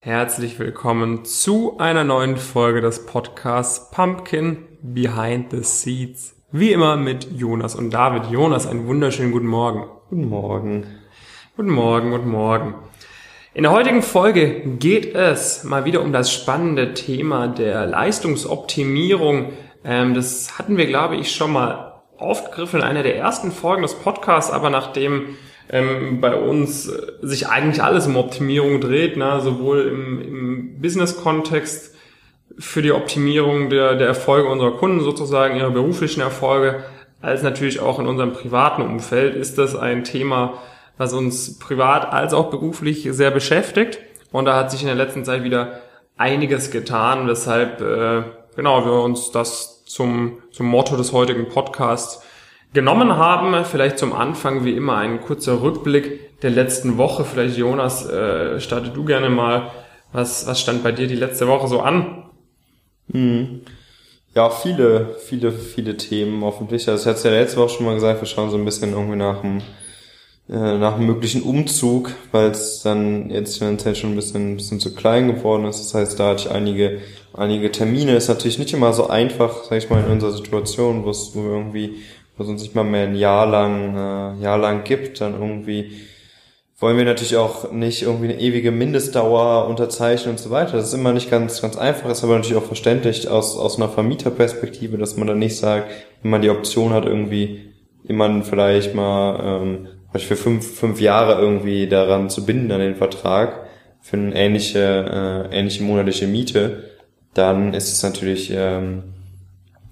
Herzlich willkommen zu einer neuen Folge des Podcasts Pumpkin Behind the Seeds. Wie immer mit Jonas und David. Jonas, einen wunderschönen guten Morgen. Guten Morgen. Guten Morgen, guten Morgen. In der heutigen Folge geht es mal wieder um das spannende Thema der Leistungsoptimierung. Ähm, das hatten wir, glaube ich, schon mal aufgegriffen in einer der ersten Folgen des Podcasts, aber nachdem ähm, bei uns sich eigentlich alles um Optimierung dreht, ne? sowohl im, im Business-Kontext für die Optimierung der, der Erfolge unserer Kunden sozusagen, ihrer beruflichen Erfolge, als natürlich auch in unserem privaten Umfeld ist das ein Thema, was uns privat als auch beruflich sehr beschäftigt. Und da hat sich in der letzten Zeit wieder einiges getan, weshalb äh, genau wir uns das zum, zum Motto des heutigen Podcasts genommen haben. Vielleicht zum Anfang wie immer ein kurzer Rückblick der letzten Woche. Vielleicht Jonas, äh, startet du gerne mal. Was, was stand bei dir die letzte Woche so an? Mhm. Ja, viele, viele, viele Themen hoffentlich. Also ich hatte es ja letzte Woche schon mal gesagt, wir schauen so ein bisschen irgendwie nach dem, äh, nach einem möglichen Umzug, weil es dann jetzt finanziell schon ein bisschen, ein bisschen zu klein geworden ist. Das heißt, da hatte ich einige, einige Termine. Ist natürlich nicht immer so einfach, sag ich mal, in unserer Situation, wo es, wo wir irgendwie was uns nicht mal mehr ein Jahr lang, äh, Jahr lang gibt, dann irgendwie wollen wir natürlich auch nicht irgendwie eine ewige Mindestdauer unterzeichnen und so weiter. Das ist immer nicht ganz, ganz einfach, ist aber natürlich auch verständlich aus, aus einer Vermieterperspektive, dass man dann nicht sagt, wenn man die Option hat, irgendwie jemanden vielleicht mal ähm, für fünf, fünf Jahre irgendwie daran zu binden an den Vertrag für eine ähnliche, äh, ähnliche monatliche Miete, dann ist es natürlich ähm,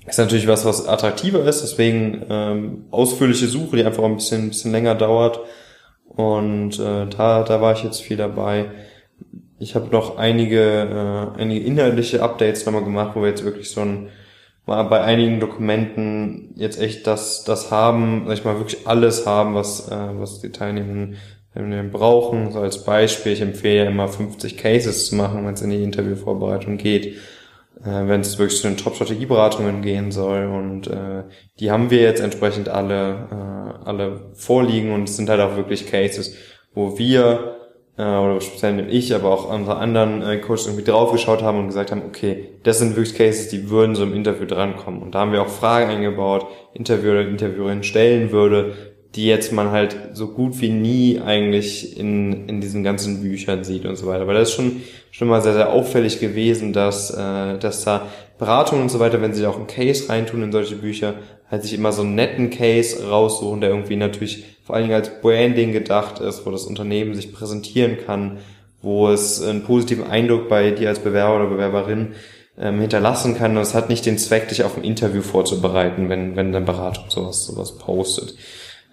ist natürlich was, was attraktiver ist, deswegen ähm, ausführliche Suche, die einfach ein bisschen, ein bisschen länger dauert. Und äh, da, da war ich jetzt viel dabei. Ich habe noch einige, äh, einige inhaltliche Updates nochmal gemacht, wo wir jetzt wirklich so ein mal bei einigen Dokumenten jetzt echt das, das haben, sag ich mal, wirklich alles haben, was, äh, was die Teilnehmenden brauchen. So als Beispiel, ich empfehle ja immer 50 Cases zu machen, wenn es in die Interviewvorbereitung geht wenn es wirklich zu den Top-Strategieberatungen gehen soll. Und äh, die haben wir jetzt entsprechend alle, äh, alle vorliegen und es sind halt auch wirklich Cases, wo wir äh, oder speziell ich, aber auch unsere anderen äh, Coaches irgendwie draufgeschaut haben und gesagt haben, okay, das sind wirklich Cases, die würden so im Interview drankommen. Und da haben wir auch Fragen eingebaut, Interview oder Interviewerin stellen würde, die jetzt man halt so gut wie nie eigentlich in, in diesen ganzen Büchern sieht und so weiter. Aber das ist schon, schon mal sehr, sehr auffällig gewesen, dass, äh, dass da Beratungen und so weiter, wenn sie auch einen Case reintun in solche Bücher, halt sich immer so einen netten Case raussuchen, der irgendwie natürlich vor allen Dingen als Branding gedacht ist, wo das Unternehmen sich präsentieren kann, wo es einen positiven Eindruck bei dir als Bewerber oder Bewerberin ähm, hinterlassen kann. Und es hat nicht den Zweck, dich auf ein Interview vorzubereiten, wenn, wenn deine Beratung sowas, sowas postet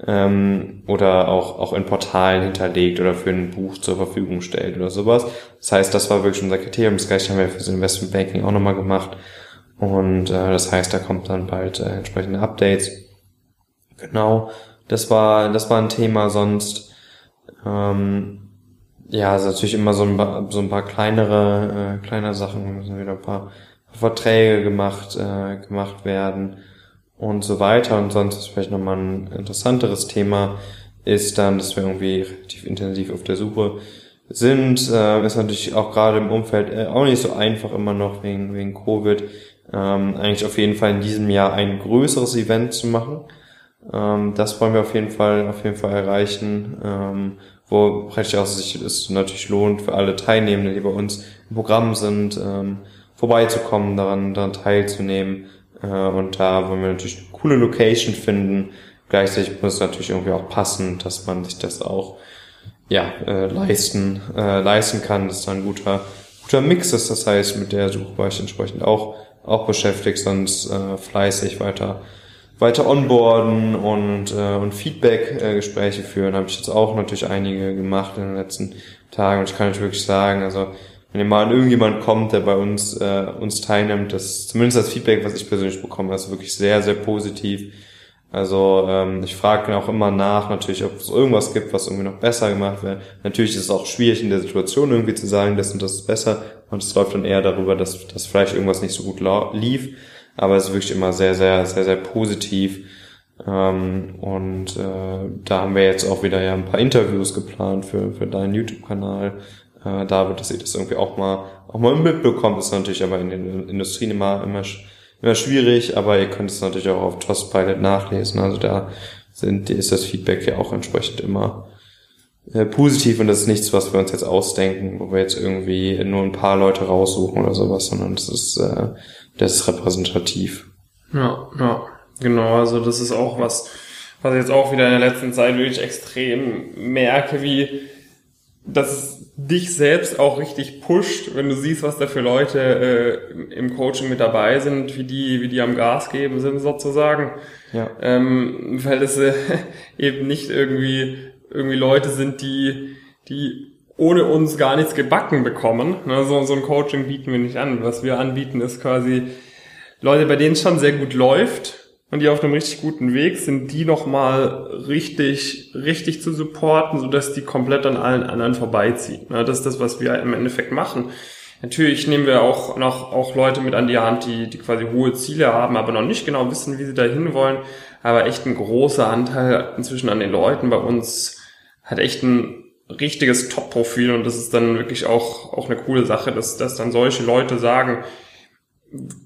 ähm, oder auch, auch in Portalen hinterlegt oder für ein Buch zur Verfügung stellt oder sowas. Das heißt, das war wirklich unser Kriterium. Das gleiche haben wir für das Investment Banking auch nochmal gemacht. Und äh, das heißt, da kommt dann bald äh, entsprechende Updates. Genau, das war, das war ein Thema sonst. Ähm, ja, also natürlich immer so ein, so ein paar kleinere, äh, kleinere Sachen, müssen wieder ein paar Verträge gemacht, äh, gemacht werden und so weiter. Und sonst ist vielleicht nochmal ein interessanteres Thema, ist dann, dass wir irgendwie relativ intensiv auf der Suche sind. Äh, ist natürlich auch gerade im Umfeld äh, auch nicht so einfach immer noch wegen, wegen Covid. Ähm, eigentlich auf jeden Fall in diesem Jahr ein größeres Event zu machen. Ähm, das wollen wir auf jeden Fall, auf jeden Fall erreichen. Ähm, wo praktisch auch sich es natürlich lohnt für alle Teilnehmenden, die bei uns im Programm sind, ähm, vorbeizukommen, daran, daran teilzunehmen. Äh, und da wollen wir natürlich eine coole Location finden. Gleichzeitig muss es natürlich irgendwie auch passen, dass man sich das auch ja, äh, leisten, äh, leisten kann, dass da ein guter, guter Mix ist. Das heißt, mit der Suche war ich entsprechend auch, auch beschäftigt, sonst äh, fleißig weiter weiter onboarden und, äh, und Feedback-Gespräche äh, führen. Habe ich jetzt auch natürlich einige gemacht in den letzten Tagen. Und ich kann natürlich wirklich sagen, also wenn ihr mal an irgendjemand kommt, der bei uns, äh, uns teilnimmt, das zumindest das Feedback, was ich persönlich bekomme, ist wirklich sehr, sehr positiv. Also ähm, ich frage auch immer nach, natürlich, ob es irgendwas gibt, was irgendwie noch besser gemacht wird. Natürlich ist es auch schwierig in der Situation irgendwie zu sagen, das und das ist besser. Und es läuft dann eher darüber, dass, dass vielleicht irgendwas nicht so gut lief. Aber es ist wirklich immer sehr, sehr, sehr, sehr positiv. Ähm, und äh, da haben wir jetzt auch wieder ja ein paar Interviews geplant für, für deinen YouTube-Kanal äh, da wird, dass ihr das irgendwie auch mal auch mal mitbekommt. Ist natürlich aber in den Industrien immer immer immer schwierig, aber ihr könnt es natürlich auch auf Trustpilot nachlesen. Also da sind ist das Feedback ja auch entsprechend immer äh, positiv und das ist nichts, was wir uns jetzt ausdenken, wo wir jetzt irgendwie nur ein paar Leute raussuchen oder sowas, sondern das ist äh, das ist repräsentativ. Ja, ja, genau. Also das ist auch was, was ich jetzt auch wieder in der letzten Zeit wirklich extrem merke, wie das dich selbst auch richtig pusht, wenn du siehst, was da für Leute äh, im Coaching mit dabei sind, wie die, wie die am Gas geben sind sozusagen. Ja. Ähm, weil es äh, eben nicht irgendwie irgendwie Leute sind, die, die ohne uns gar nichts gebacken bekommen. Ne, so, so ein Coaching bieten wir nicht an. Was wir anbieten, ist quasi Leute, bei denen es schon sehr gut läuft und die auf einem richtig guten Weg sind, die nochmal richtig, richtig zu supporten, sodass die komplett an allen anderen vorbeiziehen. Das ist das, was wir im Endeffekt machen. Natürlich nehmen wir auch noch auch Leute mit an die Hand, die, die quasi hohe Ziele haben, aber noch nicht genau wissen, wie sie da hinwollen. Aber echt ein großer Anteil inzwischen an den Leuten bei uns hat echt ein richtiges Top-Profil und das ist dann wirklich auch, auch eine coole Sache, dass, dass dann solche Leute sagen,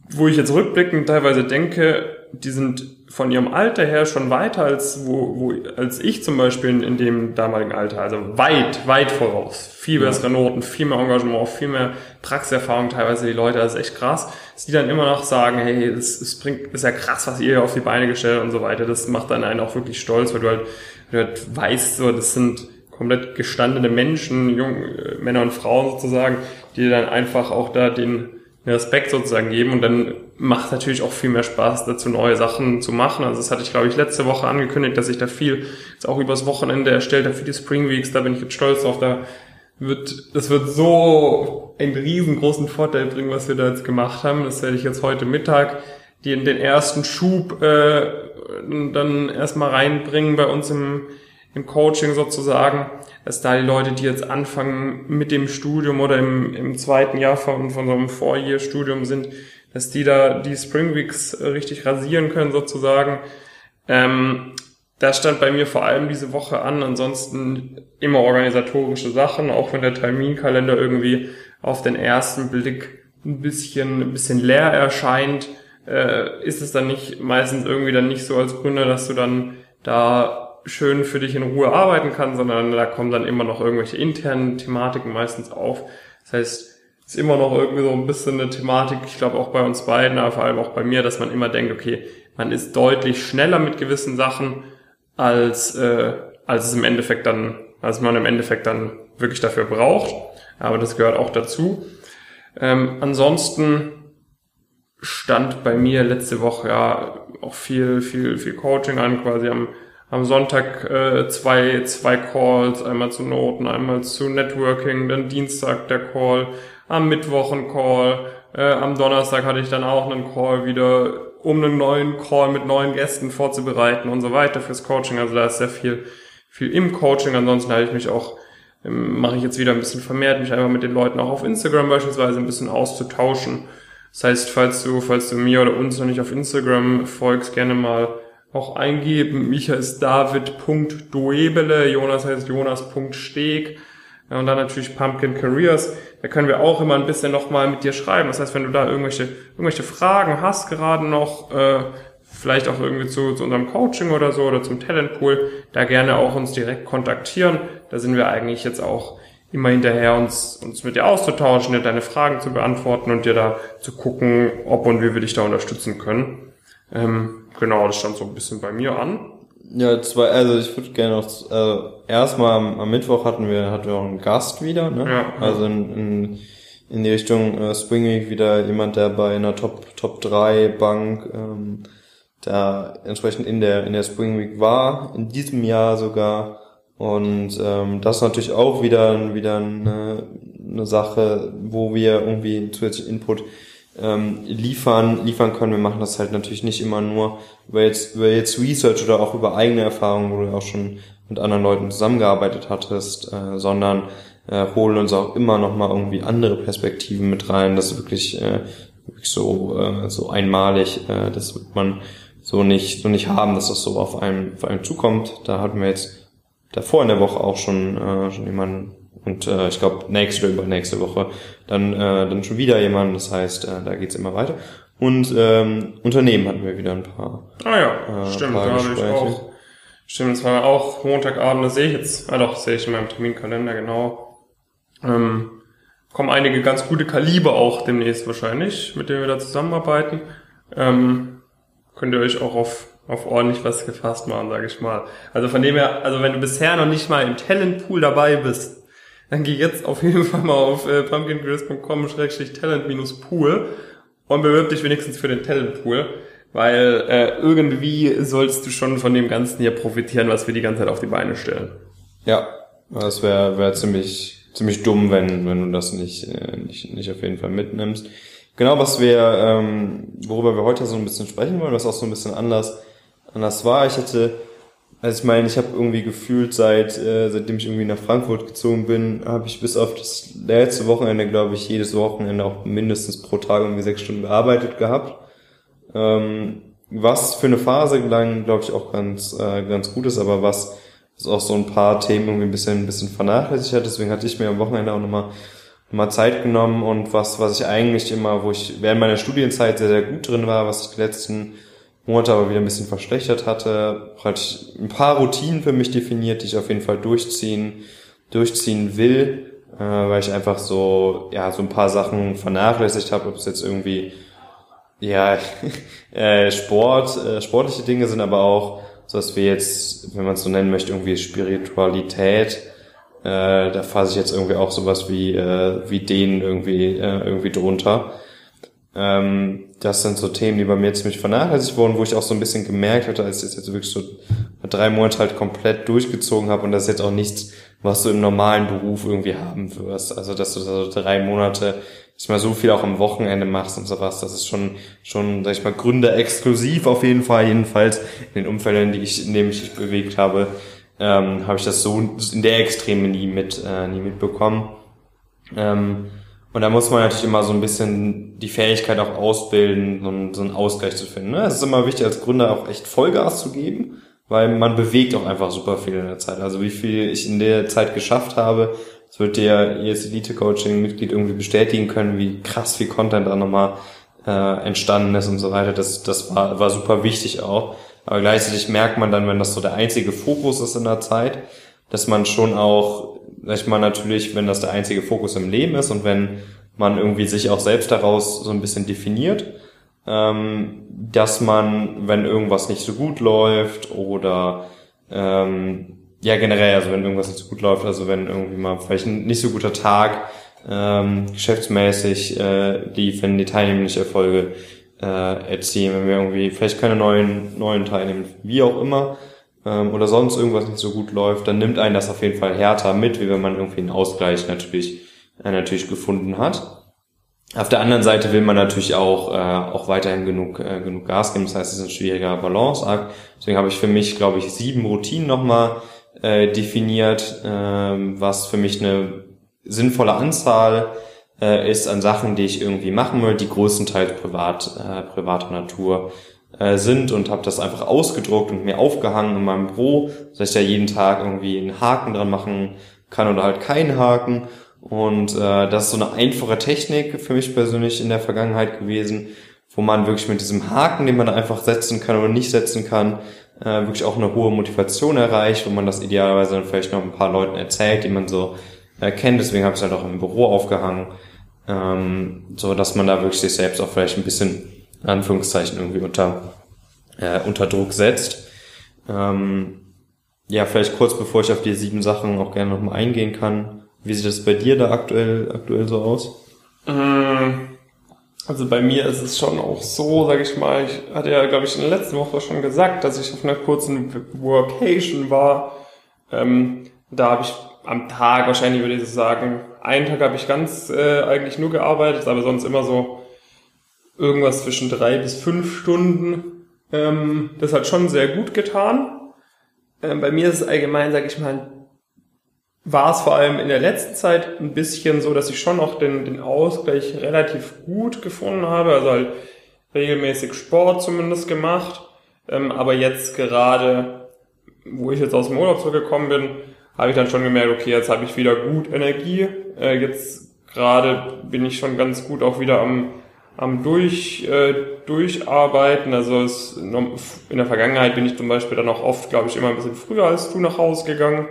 wo ich jetzt rückblickend teilweise denke, die sind von ihrem Alter her schon weiter als wo, wo als ich zum Beispiel in, in dem damaligen Alter, also weit, weit voraus. Viel bessere Noten, viel mehr Engagement, viel mehr Praxiserfahrung teilweise die Leute, das ist echt krass, dass die dann immer noch sagen, hey, es, es bringt, ist ja krass, was ihr auf die Beine gestellt und so weiter. Das macht dann einen auch wirklich stolz, weil du halt du halt weißt, so, das sind komplett gestandene Menschen, jung, äh, Männer und Frauen sozusagen, die dann einfach auch da den Respekt sozusagen geben und dann macht natürlich auch viel mehr Spaß, dazu neue Sachen zu machen. Also das hatte ich, glaube ich, letzte Woche angekündigt, dass ich da viel jetzt auch übers Wochenende erstellt habe für die Spring Weeks. Da bin ich jetzt stolz drauf. Da wird, das wird so einen riesengroßen Vorteil bringen, was wir da jetzt gemacht haben. Das werde ich jetzt heute Mittag die in den ersten Schub äh, dann erstmal reinbringen bei uns im, im Coaching sozusagen, dass da die Leute, die jetzt anfangen mit dem Studium oder im, im zweiten Jahr von, von so einem Four-Year-Studium sind, dass die da die Spring Weeks richtig rasieren können sozusagen. Ähm, das stand bei mir vor allem diese Woche an. Ansonsten immer organisatorische Sachen, auch wenn der Terminkalender irgendwie auf den ersten Blick ein bisschen, ein bisschen leer erscheint äh, ist es dann nicht meistens irgendwie dann nicht so als Gründer, dass du dann da schön für dich in Ruhe arbeiten kannst, sondern da kommen dann immer noch irgendwelche internen Thematiken meistens auf. Das heißt, ist immer noch irgendwie so ein bisschen eine Thematik, ich glaube auch bei uns beiden, aber vor allem auch bei mir, dass man immer denkt, okay, man ist deutlich schneller mit gewissen Sachen, als, äh, als es im Endeffekt dann, als man im Endeffekt dann wirklich dafür braucht. Aber das gehört auch dazu. Ähm, ansonsten stand bei mir letzte Woche ja auch viel, viel, viel Coaching an, quasi am, am Sonntag äh, zwei, zwei Calls, einmal zu Noten, einmal zu Networking, dann Dienstag der Call, am Mittwoch ein Call, äh, am Donnerstag hatte ich dann auch einen Call wieder, um einen neuen Call mit neuen Gästen vorzubereiten und so weiter fürs Coaching. Also da ist sehr viel, viel im Coaching. Ansonsten habe ich mich auch, ähm, mache ich jetzt wieder ein bisschen vermehrt, mich einfach mit den Leuten auch auf Instagram beispielsweise ein bisschen auszutauschen das heißt, falls du, falls du mir oder uns noch nicht auf Instagram folgst, gerne mal auch eingeben. Micha ist david.doebele, Jonas heißt jonas.steg und dann natürlich Pumpkin Careers. Da können wir auch immer ein bisschen nochmal mit dir schreiben. Das heißt, wenn du da irgendwelche, irgendwelche Fragen hast, gerade noch, äh, vielleicht auch irgendwie zu, zu unserem Coaching oder so oder zum Talentpool, da gerne auch uns direkt kontaktieren. Da sind wir eigentlich jetzt auch immer hinterher uns, uns mit dir auszutauschen, dir deine Fragen zu beantworten und dir da zu gucken, ob und wie wir dich da unterstützen können. Ähm, genau, das stand so ein bisschen bei mir an. Ja, zwei, also ich würde gerne noch, also erstmal am, am, Mittwoch hatten wir, hatten wir auch einen Gast wieder, ne? Ja, also in, in, in die Richtung äh, Spring Week wieder jemand, der bei einer Top, Top 3 Bank, ähm, da entsprechend in der, in der Spring Week war, in diesem Jahr sogar, und ähm, das ist natürlich auch wieder, wieder eine, eine Sache, wo wir irgendwie zusätzlichen Input ähm, liefern, liefern können. Wir machen das halt natürlich nicht immer nur über jetzt, über jetzt Research oder auch über eigene Erfahrungen, wo du auch schon mit anderen Leuten zusammengearbeitet hattest, äh, sondern äh, holen uns auch immer noch mal irgendwie andere Perspektiven mit rein. Das ist wirklich, äh, wirklich so, äh, so einmalig. Äh, das wird man so nicht, so nicht haben, dass das so auf einem, auf einem zukommt. Da hatten wir jetzt davor in der Woche auch schon, äh, schon jemanden Und äh, ich glaube, nächste oder übernächste Woche dann, äh, dann schon wieder jemand. Das heißt, äh, da geht's immer weiter. Und ähm, Unternehmen hatten wir wieder ein paar. Ah ja, äh, stimmt, da habe ich auch. Stimmt, es war auch Montagabend, das sehe ich jetzt, ah doch, sehe ich in meinem Terminkalender, genau. Ähm, kommen einige ganz gute Kaliber auch demnächst wahrscheinlich, mit denen wir da zusammenarbeiten. Ähm, könnt ihr euch auch auf, auf ordentlich was gefasst machen, sage ich mal. Also von dem her, also wenn du bisher noch nicht mal im Talentpool dabei bist, dann geh jetzt auf jeden Fall mal auf äh, pumpkingrills.com-talent-pool und bewirb dich wenigstens für den Talentpool, weil äh, irgendwie sollst du schon von dem Ganzen hier profitieren, was wir die ganze Zeit auf die Beine stellen. Ja, das wäre wär ziemlich ziemlich dumm, wenn, wenn du das nicht, äh, nicht, nicht auf jeden Fall mitnimmst. Genau, was wir, ähm, worüber wir heute so ein bisschen sprechen wollen, was auch so ein bisschen anders, anders war. Ich hatte, also ich meine, ich habe irgendwie gefühlt, seit äh, seitdem ich irgendwie nach Frankfurt gezogen bin, habe ich bis auf das letzte Wochenende, glaube ich, jedes Wochenende auch mindestens pro Tag irgendwie sechs Stunden gearbeitet gehabt. Ähm, was für eine Phase lang, glaube ich, auch ganz, äh, ganz gut ist, aber was das auch so ein paar Themen irgendwie ein bisschen, ein bisschen vernachlässigt hat. Deswegen hatte ich mir am Wochenende auch nochmal mal Zeit genommen und was, was ich eigentlich immer, wo ich während meiner Studienzeit sehr, sehr gut drin war, was ich die letzten Monate aber wieder ein bisschen verschlechtert hatte, praktisch ein paar Routinen für mich definiert, die ich auf jeden Fall durchziehen, durchziehen will, äh, weil ich einfach so, ja, so ein paar Sachen vernachlässigt habe, ob es jetzt irgendwie, ja, äh, Sport, äh, sportliche Dinge sind, aber auch so dass wir jetzt, wenn man es so nennen möchte, irgendwie Spiritualität, äh, da fasse ich jetzt irgendwie auch sowas wie, äh, wie den irgendwie, äh, irgendwie drunter. Ähm, das sind so Themen, die bei mir ziemlich vernachlässigt wurden, wo ich auch so ein bisschen gemerkt hatte, als ich das jetzt wirklich so drei Monate halt komplett durchgezogen habe und das ist jetzt auch nichts, was du im normalen Beruf irgendwie haben wirst. Also dass du so drei Monate dass mal so viel auch am Wochenende machst und sowas, das ist schon, schon, sag ich mal, Gründer exklusiv auf jeden Fall, jedenfalls in den Umfeldern, die ich, in denen ich mich bewegt habe, ähm, habe ich das so in der Extreme nie mit, äh, nie mitbekommen. Ähm, und da muss man natürlich immer so ein bisschen die Fähigkeit auch ausbilden, so, einen Ausgleich zu finden. Ne? Es ist immer wichtig, als Gründer auch echt Vollgas zu geben, weil man bewegt auch einfach super viel in der Zeit. Also wie viel ich in der Zeit geschafft habe, das wird dir jedes Elite-Coaching-Mitglied irgendwie bestätigen können, wie krass viel Content da nochmal äh, entstanden ist und so weiter. Das, das war, war super wichtig auch. Aber gleichzeitig merkt man dann, wenn das so der einzige Fokus ist in der Zeit, dass man schon auch, sag ich mal, natürlich, wenn das der einzige Fokus im Leben ist und wenn man irgendwie sich auch selbst daraus so ein bisschen definiert, ähm, dass man, wenn irgendwas nicht so gut läuft oder ähm, ja, generell, also wenn irgendwas nicht so gut läuft, also wenn irgendwie mal vielleicht ein nicht so guter Tag ähm, geschäftsmäßig äh, lief, wenn die Teilnehmer nicht Erfolge äh, erzielen, wenn wir irgendwie vielleicht keine neuen neuen Teilnehmer, wie auch immer, ähm, oder sonst irgendwas nicht so gut läuft, dann nimmt einen das auf jeden Fall härter mit, wie wenn man irgendwie einen Ausgleich natürlich äh, natürlich gefunden hat. Auf der anderen Seite will man natürlich auch, äh, auch weiterhin genug, äh, genug Gas geben. Das heißt, es ist ein schwieriger Balanceakt. Deswegen habe ich für mich, glaube ich, sieben Routinen nochmal äh, definiert, äh, was für mich eine sinnvolle Anzahl äh, ist an Sachen, die ich irgendwie machen will, die größtenteils privat, äh, privater Natur äh, sind und habe das einfach ausgedruckt und mir aufgehangen in meinem Büro, dass ich da jeden Tag irgendwie einen Haken dran machen kann oder halt keinen Haken. Und äh, das ist so eine einfache Technik für mich persönlich in der Vergangenheit gewesen, wo man wirklich mit diesem Haken, den man einfach setzen kann oder nicht setzen kann, äh, wirklich auch eine hohe Motivation erreicht, wo man das idealerweise dann vielleicht noch ein paar Leuten erzählt, die man so äh, kennt. Deswegen habe ich es halt auch im Büro aufgehangen, ähm, so dass man da wirklich sich selbst auch vielleicht ein bisschen Anführungszeichen irgendwie unter äh, unter Druck setzt. Ähm, ja, vielleicht kurz bevor ich auf die sieben Sachen auch gerne nochmal eingehen kann. Wie sieht das bei dir da aktuell aktuell so aus? Mm also bei mir ist es schon auch so, sage ich mal, ich hatte ja, glaube ich, in der letzten Woche schon gesagt, dass ich auf einer kurzen Workation war. Ähm, da habe ich am Tag, wahrscheinlich würde ich sagen, einen Tag habe ich ganz äh, eigentlich nur gearbeitet, aber sonst immer so irgendwas zwischen drei bis fünf Stunden. Ähm, das hat schon sehr gut getan. Ähm, bei mir ist es allgemein, sage ich mal, war es vor allem in der letzten Zeit ein bisschen so, dass ich schon noch den, den Ausgleich relativ gut gefunden habe, also halt regelmäßig Sport zumindest gemacht, ähm, aber jetzt gerade, wo ich jetzt aus dem Urlaub zurückgekommen bin, habe ich dann schon gemerkt, okay, jetzt habe ich wieder gut Energie. Äh, jetzt gerade bin ich schon ganz gut auch wieder am, am durch, äh, durcharbeiten. Also es, in der Vergangenheit bin ich zum Beispiel dann auch oft, glaube ich, immer ein bisschen früher als du nach Hause gegangen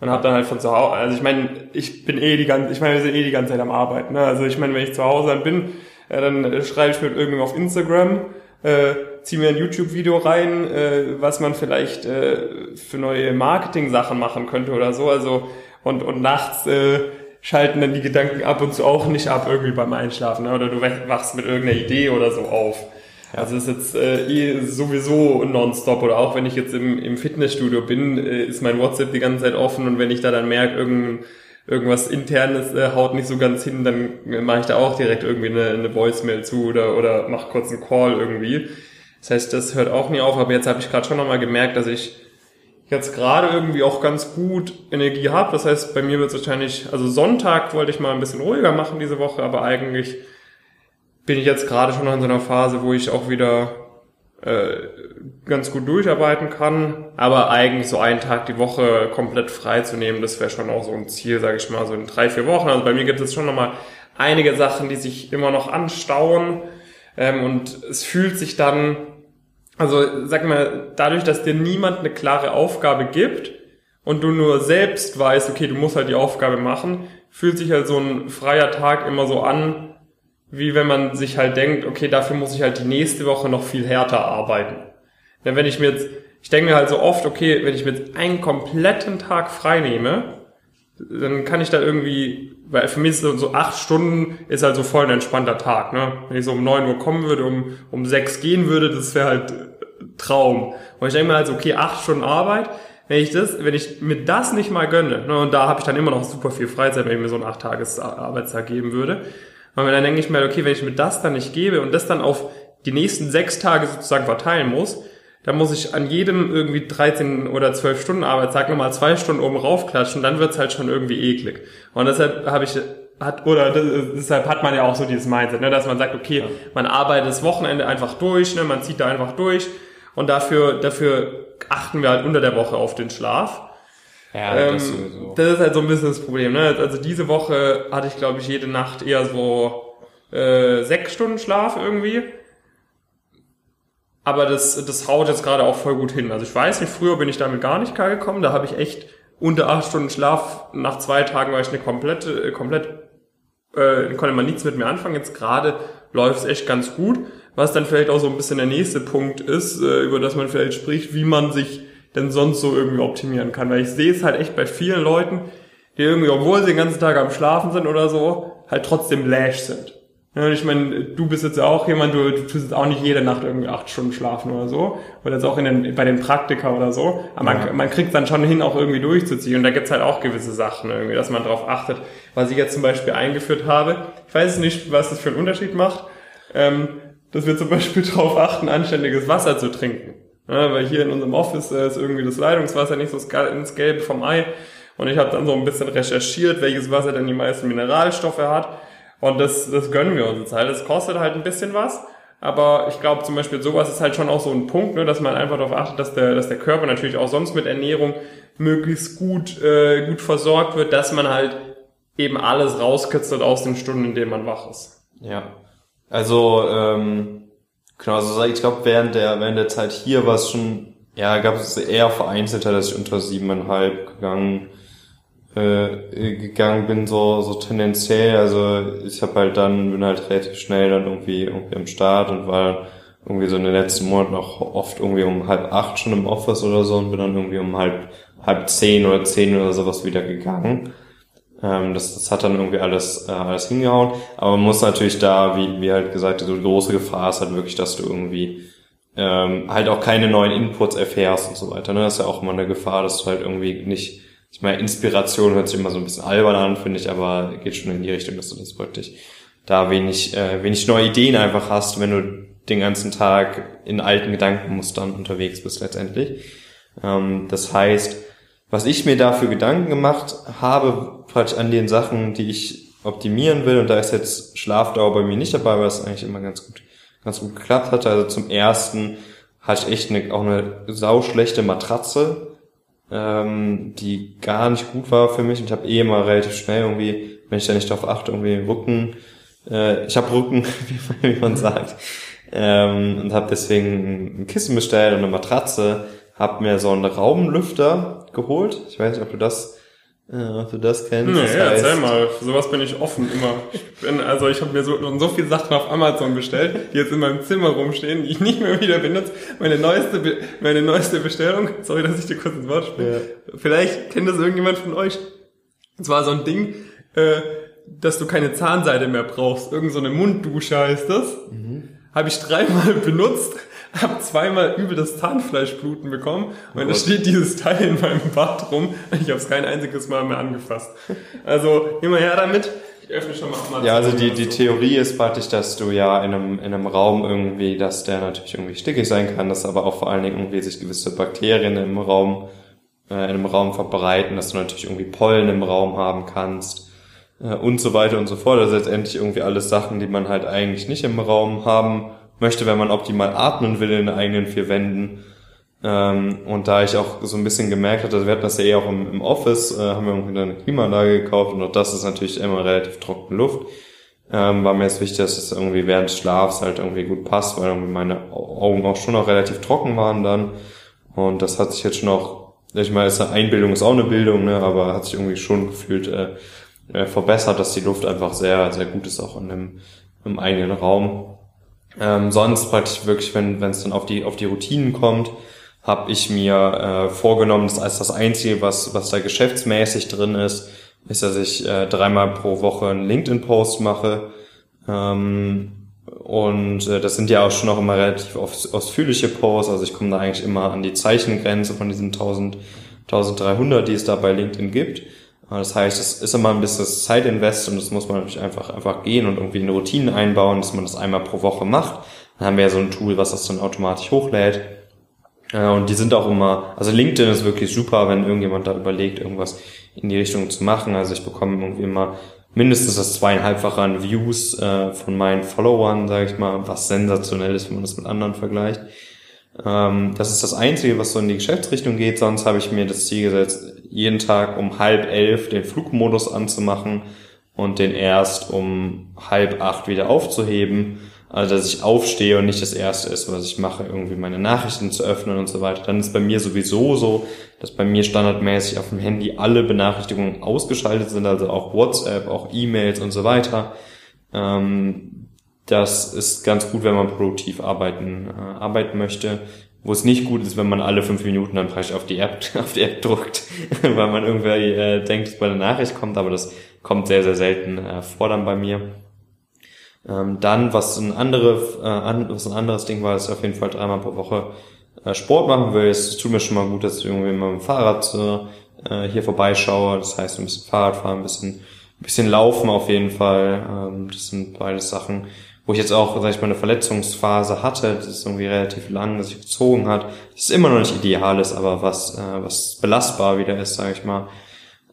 und habe dann halt von zu Hause, also ich meine, ich bin eh die ganze, ich meine, wir sind eh die ganze Zeit am Arbeiten. Ne? Also ich meine, wenn ich zu Hause dann bin, äh, dann schreibe ich mit irgendwem auf Instagram, äh, ziehe mir ein YouTube-Video rein, äh, was man vielleicht äh, für neue Marketing-Sachen machen könnte oder so. Also und und nachts äh, schalten dann die Gedanken ab und zu auch nicht ab irgendwie beim Einschlafen. Ne? Oder du wachst mit irgendeiner Idee oder so auf. Ja. Also ist jetzt äh, eh sowieso nonstop oder auch wenn ich jetzt im, im Fitnessstudio bin, äh, ist mein WhatsApp die ganze Zeit offen und wenn ich da dann merke, irgendein irgendwas internes äh, haut nicht so ganz hin, dann mache ich da auch direkt irgendwie eine, eine Voicemail zu oder oder mach kurz einen Call irgendwie. Das heißt, das hört auch nie auf, aber jetzt habe ich gerade schon nochmal gemerkt, dass ich jetzt gerade irgendwie auch ganz gut Energie habe. Das heißt, bei mir wird es wahrscheinlich, also Sonntag wollte ich mal ein bisschen ruhiger machen diese Woche, aber eigentlich bin ich jetzt gerade schon in so einer Phase, wo ich auch wieder äh, ganz gut durcharbeiten kann, aber eigentlich so einen Tag die Woche komplett frei zu nehmen, das wäre schon auch so ein Ziel, sage ich mal, so in drei, vier Wochen. Also bei mir gibt es schon nochmal einige Sachen, die sich immer noch anstauen ähm, und es fühlt sich dann, also sag mal, dadurch, dass dir niemand eine klare Aufgabe gibt und du nur selbst weißt, okay, du musst halt die Aufgabe machen, fühlt sich halt so ein freier Tag immer so an, wie wenn man sich halt denkt, okay, dafür muss ich halt die nächste Woche noch viel härter arbeiten. Denn wenn ich mir jetzt, ich denke mir halt so oft, okay, wenn ich mir jetzt einen kompletten Tag frei nehme, dann kann ich da irgendwie, weil für mich so, acht Stunden ist halt so voll ein entspannter Tag, ne? Wenn ich so um neun Uhr kommen würde, um, um sechs gehen würde, das wäre halt Traum. Und ich denke mir halt so, okay, acht Stunden Arbeit, wenn ich das, wenn ich mir das nicht mal gönne, ne, und da habe ich dann immer noch super viel Freizeit, wenn ich mir so einen acht Tages Arbeitstag geben würde, weil dann denke ich mir, okay, wenn ich mir das dann nicht gebe und das dann auf die nächsten sechs Tage sozusagen verteilen muss, dann muss ich an jedem irgendwie 13 oder 12 Stunden Arbeitstag nochmal zwei Stunden oben raufklatschen, dann wird's halt schon irgendwie eklig. Und deshalb habe ich hat oder deshalb hat man ja auch so dieses Mindset, ne, dass man sagt, okay, ja. man arbeitet das Wochenende einfach durch, ne, man zieht da einfach durch und dafür dafür achten wir halt unter der Woche auf den Schlaf. Ja, ähm, das, sowieso. das ist halt so ein bisschen das Problem. Ne? Also diese Woche hatte ich, glaube ich, jede Nacht eher so äh, sechs Stunden Schlaf irgendwie. Aber das, das haut jetzt gerade auch voll gut hin. Also ich weiß nicht, früher bin ich damit gar nicht klar gekommen. Da habe ich echt unter acht Stunden Schlaf. Nach zwei Tagen war ich eine komplette, äh, komplett, äh, konnte man nichts mit mir anfangen. Jetzt gerade läuft es echt ganz gut. Was dann vielleicht auch so ein bisschen der nächste Punkt ist, äh, über das man vielleicht spricht, wie man sich denn sonst so irgendwie optimieren kann. Weil ich sehe es halt echt bei vielen Leuten, die irgendwie, obwohl sie den ganzen Tag am Schlafen sind oder so, halt trotzdem lash sind. Ja, ich meine, du bist jetzt ja auch jemand, du, du tust jetzt auch nicht jede Nacht irgendwie acht Stunden schlafen oder so. Oder jetzt auch in den, bei den Praktika oder so. Aber ja. man, man kriegt dann schon hin, auch irgendwie durchzuziehen. Und da gibt's halt auch gewisse Sachen irgendwie, dass man darauf achtet. Was ich jetzt zum Beispiel eingeführt habe, ich weiß nicht, was das für einen Unterschied macht, ähm, dass wir zum Beispiel darauf achten, anständiges Wasser zu trinken. Ja, weil hier in unserem Office äh, ist irgendwie das Leitungswasser nicht so ins Gelbe vom Ei. Und ich habe dann so ein bisschen recherchiert, welches Wasser denn die meisten Mineralstoffe hat. Und das, das gönnen wir uns jetzt halt. Das kostet halt ein bisschen was. Aber ich glaube zum Beispiel sowas ist halt schon auch so ein Punkt, ne, dass man einfach darauf achtet, dass der, dass der Körper natürlich auch sonst mit Ernährung möglichst gut, äh, gut versorgt wird, dass man halt eben alles rauskitzelt aus den Stunden, in denen man wach ist. Ja. Also ähm, Genau, also ich glaube, während der, während der Zeit hier war es schon, ja, gab es eher vereinzelter, dass ich unter siebeneinhalb gegangen, äh, gegangen bin, so, so tendenziell. Also ich habe halt dann, bin halt relativ schnell dann irgendwie, irgendwie am Start und war irgendwie so in den letzten Monaten auch oft irgendwie um halb acht schon im Office oder so und bin dann irgendwie um halb, halb zehn oder zehn oder sowas wieder gegangen. Ähm, das, das hat dann irgendwie alles, äh, alles hingehauen. Aber man muss natürlich da, wie, wie halt gesagt, so die große Gefahr ist halt wirklich, dass du irgendwie ähm, halt auch keine neuen Inputs erfährst und so weiter. Ne? Das ist ja auch immer eine Gefahr, dass du halt irgendwie nicht, ich meine, Inspiration hört sich immer so ein bisschen albern an, finde ich, aber geht schon in die Richtung, dass du das wirklich da wenig, äh, wenig neue Ideen einfach hast, wenn du den ganzen Tag in alten Gedankenmustern unterwegs bist letztendlich. Ähm, das heißt, was ich mir dafür Gedanken gemacht habe, praktisch an den Sachen, die ich optimieren will, und da ist jetzt Schlafdauer bei mir nicht dabei, weil es eigentlich immer ganz gut, ganz gut geklappt hatte. Also zum ersten hatte ich echt eine, auch eine sauschlechte Matratze. Ähm, die gar nicht gut war für mich. Und ich habe eh immer relativ schnell irgendwie, wenn ich da nicht darauf achte, irgendwie Rücken, äh, ich habe Rücken, wie, man sagt, ähm, und habe deswegen ein Kissen bestellt und eine Matratze, habe mir so einen Raumlüfter geholt. Ich weiß nicht, ob du das ja, ob du das kennst. Nee, das heißt, erzähl mal. Für sowas bin ich offen immer. Ich bin, also ich habe mir so, so viele Sachen auf Amazon bestellt, die jetzt in meinem Zimmer rumstehen, die ich nicht mehr wieder benutze. Meine neueste, meine neueste Bestellung, sorry, dass ich dir kurz ins Wort spiele. Ja. Vielleicht kennt das irgendjemand von euch. Es war so ein Ding, äh, dass du keine Zahnseide mehr brauchst. Irgend so eine Munddusche heißt das. Mhm. Habe ich dreimal benutzt habe zweimal übel das Zahnfleischbluten bekommen und oh da steht dieses Teil in meinem Bad rum und ich habe es kein einziges Mal mehr angefasst. Also immer her damit. Ich öffne schon mal. ja, also die, die Theorie ist praktisch, dass du ja in einem, in einem Raum irgendwie, dass der natürlich irgendwie stickig sein kann, dass aber auch vor allen Dingen irgendwie sich gewisse Bakterien im Raum, äh, in einem Raum verbreiten, dass du natürlich irgendwie Pollen im Raum haben kannst äh, und so weiter und so fort. Ist letztendlich irgendwie alles Sachen, die man halt eigentlich nicht im Raum haben möchte, wenn man optimal atmen will in den eigenen vier Wänden. Ähm, und da ich auch so ein bisschen gemerkt hatte, wir hatten das ja eh auch im, im Office, äh, haben wir eine Klimaanlage gekauft und auch das ist natürlich immer relativ trockene Luft. Ähm, war mir jetzt wichtig, dass es irgendwie während des Schlafs halt irgendwie gut passt, weil irgendwie meine Augen auch schon noch relativ trocken waren dann. Und das hat sich jetzt schon auch, ich meine, ist eine Einbildung ist auch eine Bildung, ne, aber hat sich irgendwie schon gefühlt äh, äh, verbessert, dass die Luft einfach sehr, sehr gut ist auch in dem, im eigenen Raum. Ähm, sonst praktisch wirklich, wenn es dann auf die, auf die Routinen kommt, habe ich mir äh, vorgenommen, das als das Einzige, was, was da geschäftsmäßig drin ist, ist, dass ich äh, dreimal pro Woche einen LinkedIn-Post mache. Ähm, und äh, das sind ja auch schon noch immer relativ ausführliche Posts. Also ich komme da eigentlich immer an die Zeichengrenze von diesen 1000, 1300, die es da bei LinkedIn gibt. Das heißt, es ist immer ein bisschen Zeitinvest und das muss man natürlich einfach, einfach gehen und irgendwie eine Routine einbauen, dass man das einmal pro Woche macht. Dann haben wir ja so ein Tool, was das dann automatisch hochlädt. Äh, und die sind auch immer, also LinkedIn ist wirklich super, wenn irgendjemand da überlegt, irgendwas in die Richtung zu machen. Also ich bekomme irgendwie immer mindestens das zweieinhalbfache an Views äh, von meinen Followern, sage ich mal, was sensationell ist, wenn man das mit anderen vergleicht. Ähm, das ist das Einzige, was so in die Geschäftsrichtung geht. Sonst habe ich mir das Ziel gesetzt, jeden Tag um halb elf den Flugmodus anzumachen und den erst um halb acht wieder aufzuheben. Also dass ich aufstehe und nicht das Erste ist, was ich mache, irgendwie meine Nachrichten zu öffnen und so weiter. Dann ist bei mir sowieso so, dass bei mir standardmäßig auf dem Handy alle Benachrichtigungen ausgeschaltet sind, also auch WhatsApp, auch E-Mails und so weiter. Ähm, das ist ganz gut, wenn man produktiv arbeiten, äh, arbeiten möchte. Wo es nicht gut ist, wenn man alle fünf Minuten dann praktisch auf die App, auf die App drückt, weil man irgendwie äh, denkt, dass bei der Nachricht kommt, aber das kommt sehr, sehr selten äh, vor dann bei mir. Ähm, dann, was ein, andere, äh, an, was ein anderes Ding war, ist auf jeden Fall dreimal pro Woche äh, Sport machen will. Es tut mir schon mal gut, dass ich irgendwie mit dem Fahrrad äh, hier vorbeischaue. Das heißt, ein bisschen Fahrrad fahren, ein bisschen, ein bisschen laufen auf jeden Fall. Ähm, das sind beides Sachen, wo ich jetzt auch, sag ich mal, eine Verletzungsphase hatte, das ist irgendwie relativ lang, dass sich gezogen hat, das ist immer noch nicht ideal ist, aber was, äh, was belastbar wieder ist, sage ich mal.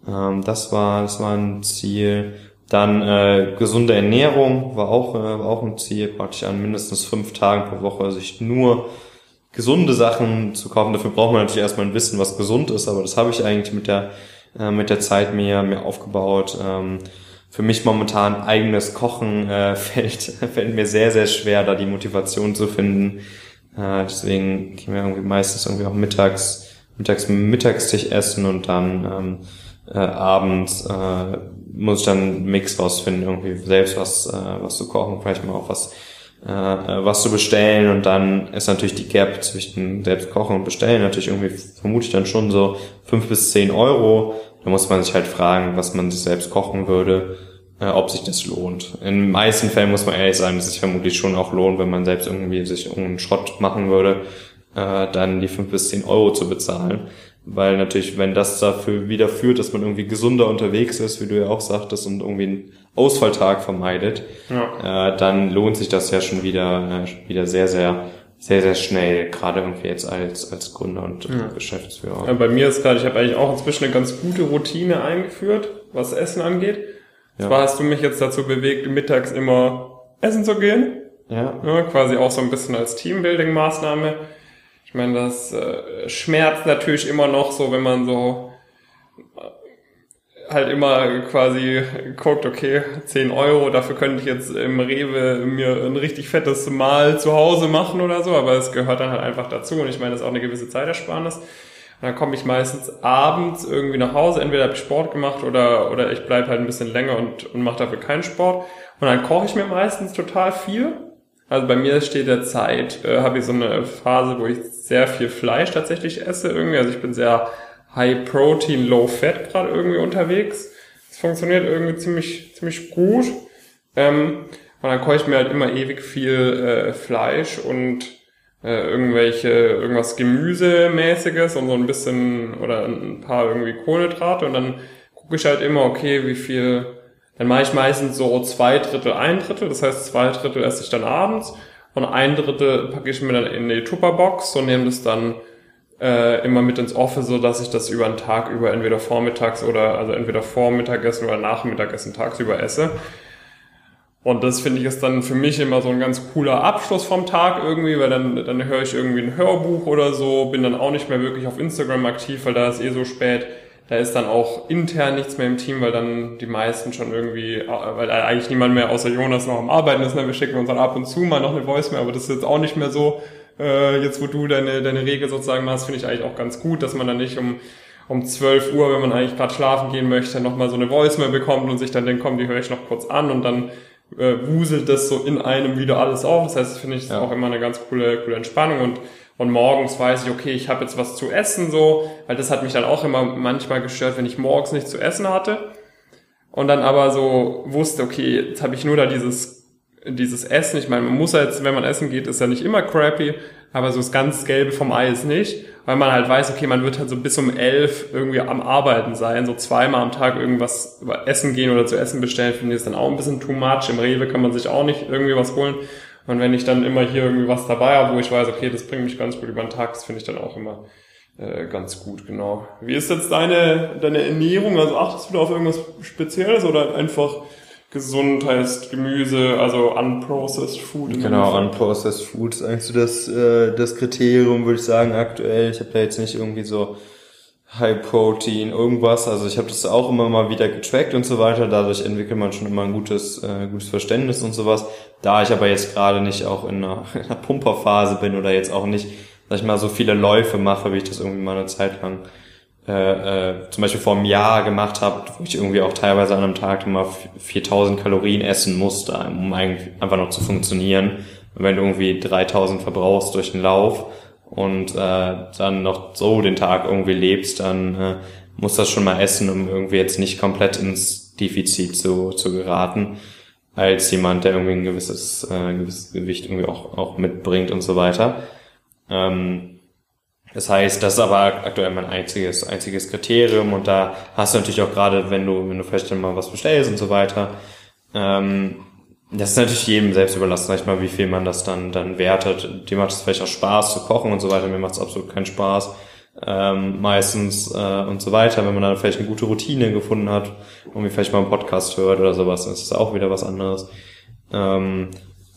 Ähm, das war, das war ein Ziel. Dann äh, gesunde Ernährung war auch, äh, war auch ein Ziel, praktisch an mindestens fünf Tagen pro Woche sich nur gesunde Sachen zu kaufen. Dafür braucht man natürlich erstmal ein Wissen, was gesund ist, aber das habe ich eigentlich mit der, äh, mit der Zeit mir, mir aufgebaut. Ähm, für mich momentan eigenes Kochen äh, fällt, fällt mir sehr, sehr schwer, da die Motivation zu finden. Äh, deswegen gehen wir irgendwie meistens irgendwie auch mittags, mittags Mittagstisch essen und dann ähm, äh, abends äh, muss ich dann einen Mix rausfinden, irgendwie selbst was, äh, was zu kochen, vielleicht mal auch was äh, was zu bestellen und dann ist natürlich die Gap zwischen selbst kochen und bestellen natürlich irgendwie vermute ich dann schon so fünf bis zehn Euro da muss man sich halt fragen, was man sich selbst kochen würde, äh, ob sich das lohnt. In den meisten Fällen muss man ehrlich sagen, dass es sich vermutlich schon auch lohnt, wenn man selbst irgendwie sich irgendeinen Schrott machen würde, äh, dann die fünf bis zehn Euro zu bezahlen. Weil natürlich, wenn das dafür wieder führt, dass man irgendwie gesunder unterwegs ist, wie du ja auch sagtest, und irgendwie einen Ausfalltag vermeidet, ja. äh, dann lohnt sich das ja schon wieder, äh, wieder sehr, sehr sehr, sehr schnell, gerade irgendwie jetzt als, als Gründer und ja. Geschäftsführer. Ja, bei mir ist gerade, ich habe eigentlich auch inzwischen eine ganz gute Routine eingeführt, was Essen angeht. Ja. Zwar hast du mich jetzt dazu bewegt, mittags immer essen zu gehen. Ja. ja. Quasi auch so ein bisschen als Teambuilding-Maßnahme. Ich meine, das äh, schmerzt natürlich immer noch so, wenn man so halt immer quasi guckt, okay, 10 Euro, dafür könnte ich jetzt im Rewe mir ein richtig fettes Mahl zu Hause machen oder so, aber es gehört dann halt einfach dazu und ich meine, das ist auch eine gewisse Zeitersparnis. Und dann komme ich meistens abends irgendwie nach Hause, entweder habe ich Sport gemacht oder, oder ich bleibe halt ein bisschen länger und, und mache dafür keinen Sport. Und dann koche ich mir meistens total viel also bei mir steht der Zeit, äh, habe ich so eine Phase, wo ich sehr viel Fleisch tatsächlich esse irgendwie. Also ich bin sehr High Protein, Low Fat gerade irgendwie unterwegs. Es funktioniert irgendwie ziemlich, ziemlich gut. Ähm, und dann koche ich mir halt immer ewig viel äh, Fleisch und äh, irgendwelche, irgendwas Gemüsemäßiges und so ein bisschen oder ein paar irgendwie Kohlenhydrate und dann gucke ich halt immer, okay, wie viel dann mache ich meistens so zwei Drittel, ein Drittel. Das heißt, zwei Drittel esse ich dann abends und ein Drittel packe ich mir dann in die Tupperbox und nehme das dann äh, immer mit ins Office, so dass ich das über einen Tag über entweder vormittags oder also entweder Vormittagessen oder Nachmittagessen tagsüber esse. Und das finde ich ist dann für mich immer so ein ganz cooler Abschluss vom Tag irgendwie, weil dann, dann höre ich irgendwie ein Hörbuch oder so, bin dann auch nicht mehr wirklich auf Instagram aktiv, weil da ist eh so spät. Da ist dann auch intern nichts mehr im Team, weil dann die meisten schon irgendwie, weil eigentlich niemand mehr außer Jonas noch am Arbeiten ist. Ne? Wir schicken uns dann ab und zu mal noch eine Voice mehr, aber das ist jetzt auch nicht mehr so. Äh, jetzt, wo du deine, deine Regel sozusagen machst, finde ich eigentlich auch ganz gut, dass man dann nicht um um 12 Uhr, wenn man eigentlich gerade schlafen gehen möchte, nochmal so eine Voice mehr bekommt und sich dann denkt, komm, die höre ich noch kurz an und dann äh, wuselt das so in einem wieder alles auf. Das heißt, finde ich ja. auch immer eine ganz coole, coole Entspannung und und morgens weiß ich, okay, ich habe jetzt was zu essen so, weil das hat mich dann auch immer manchmal gestört, wenn ich morgens nichts zu essen hatte und dann aber so wusste, okay, jetzt habe ich nur da dieses dieses Essen. Ich meine, man muss ja jetzt, wenn man essen geht, ist ja nicht immer crappy, aber so das ganz Gelbe vom Ei ist nicht, weil man halt weiß, okay, man wird halt so bis um elf irgendwie am Arbeiten sein, so zweimal am Tag irgendwas essen gehen oder zu essen bestellen, finde ich ist dann auch ein bisschen too much. Im Rewe kann man sich auch nicht irgendwie was holen. Und wenn ich dann immer hier irgendwie was dabei habe, wo ich weiß, okay, das bringt mich ganz gut über den Tag, das finde ich dann auch immer äh, ganz gut, genau. Wie ist jetzt deine, deine Ernährung? Also achtest du da auf irgendwas Spezielles oder einfach gesund heißt Gemüse, also unprocessed food? Genau, unprocessed food ist eigentlich so das, äh, das Kriterium, würde ich sagen, aktuell. Ich habe da jetzt nicht irgendwie so High Protein, irgendwas. Also ich habe das auch immer mal wieder getrackt und so weiter. Dadurch entwickelt man schon immer ein gutes, äh, gutes Verständnis und sowas. Da ich aber jetzt gerade nicht auch in einer, in einer Pumperphase bin oder jetzt auch nicht, sag ich mal, so viele Läufe mache, wie ich das irgendwie mal eine Zeit lang äh, äh, zum Beispiel vor einem Jahr gemacht habe, wo ich irgendwie auch teilweise an einem Tag immer 4000 Kalorien essen musste, um eigentlich einfach noch zu funktionieren. Und wenn du irgendwie 3000 verbrauchst durch den Lauf, und äh, dann noch so den Tag irgendwie lebst, dann äh, muss das schon mal essen, um irgendwie jetzt nicht komplett ins Defizit zu, zu geraten, als jemand, der irgendwie ein gewisses, äh, gewisses Gewicht irgendwie auch, auch mitbringt und so weiter. Ähm, das heißt, das ist aber aktuell mein einziges, einziges Kriterium und da hast du natürlich auch gerade, wenn du, wenn du vielleicht mal was bestellst und so weiter, ähm, das ist natürlich jedem selbst überlassen, sag ich mal, wie viel man das dann, dann wertet. Dem macht es vielleicht auch Spaß zu kochen und so weiter. Mir macht es absolut keinen Spaß. Ähm, meistens äh, und so weiter. Wenn man dann vielleicht eine gute Routine gefunden hat und wie vielleicht mal einen Podcast hört oder sowas, dann ist das auch wieder was anderes. Ähm,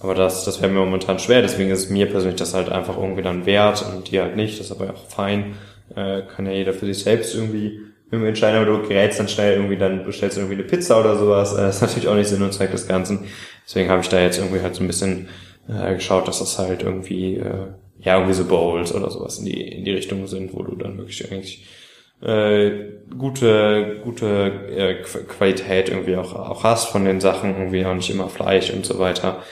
aber das, das wäre mir momentan schwer, deswegen ist es mir persönlich das halt einfach irgendwie dann wert und dir halt nicht. Das ist aber auch fein. Äh, kann ja jeder für sich selbst irgendwie irgendwie entscheiden, aber du gerätst dann schnell irgendwie, dann bestellst du irgendwie eine Pizza oder sowas. Äh, das ist natürlich auch nicht Sinn und Zweck des Ganzen. Deswegen habe ich da jetzt irgendwie halt so ein bisschen äh, geschaut, dass das halt irgendwie, äh, ja, irgendwie so Bowls oder sowas in die, in die Richtung sind, wo du dann wirklich eigentlich äh, gute, gute äh, Qualität irgendwie auch, auch hast von den Sachen, irgendwie auch nicht immer Fleisch und so weiter.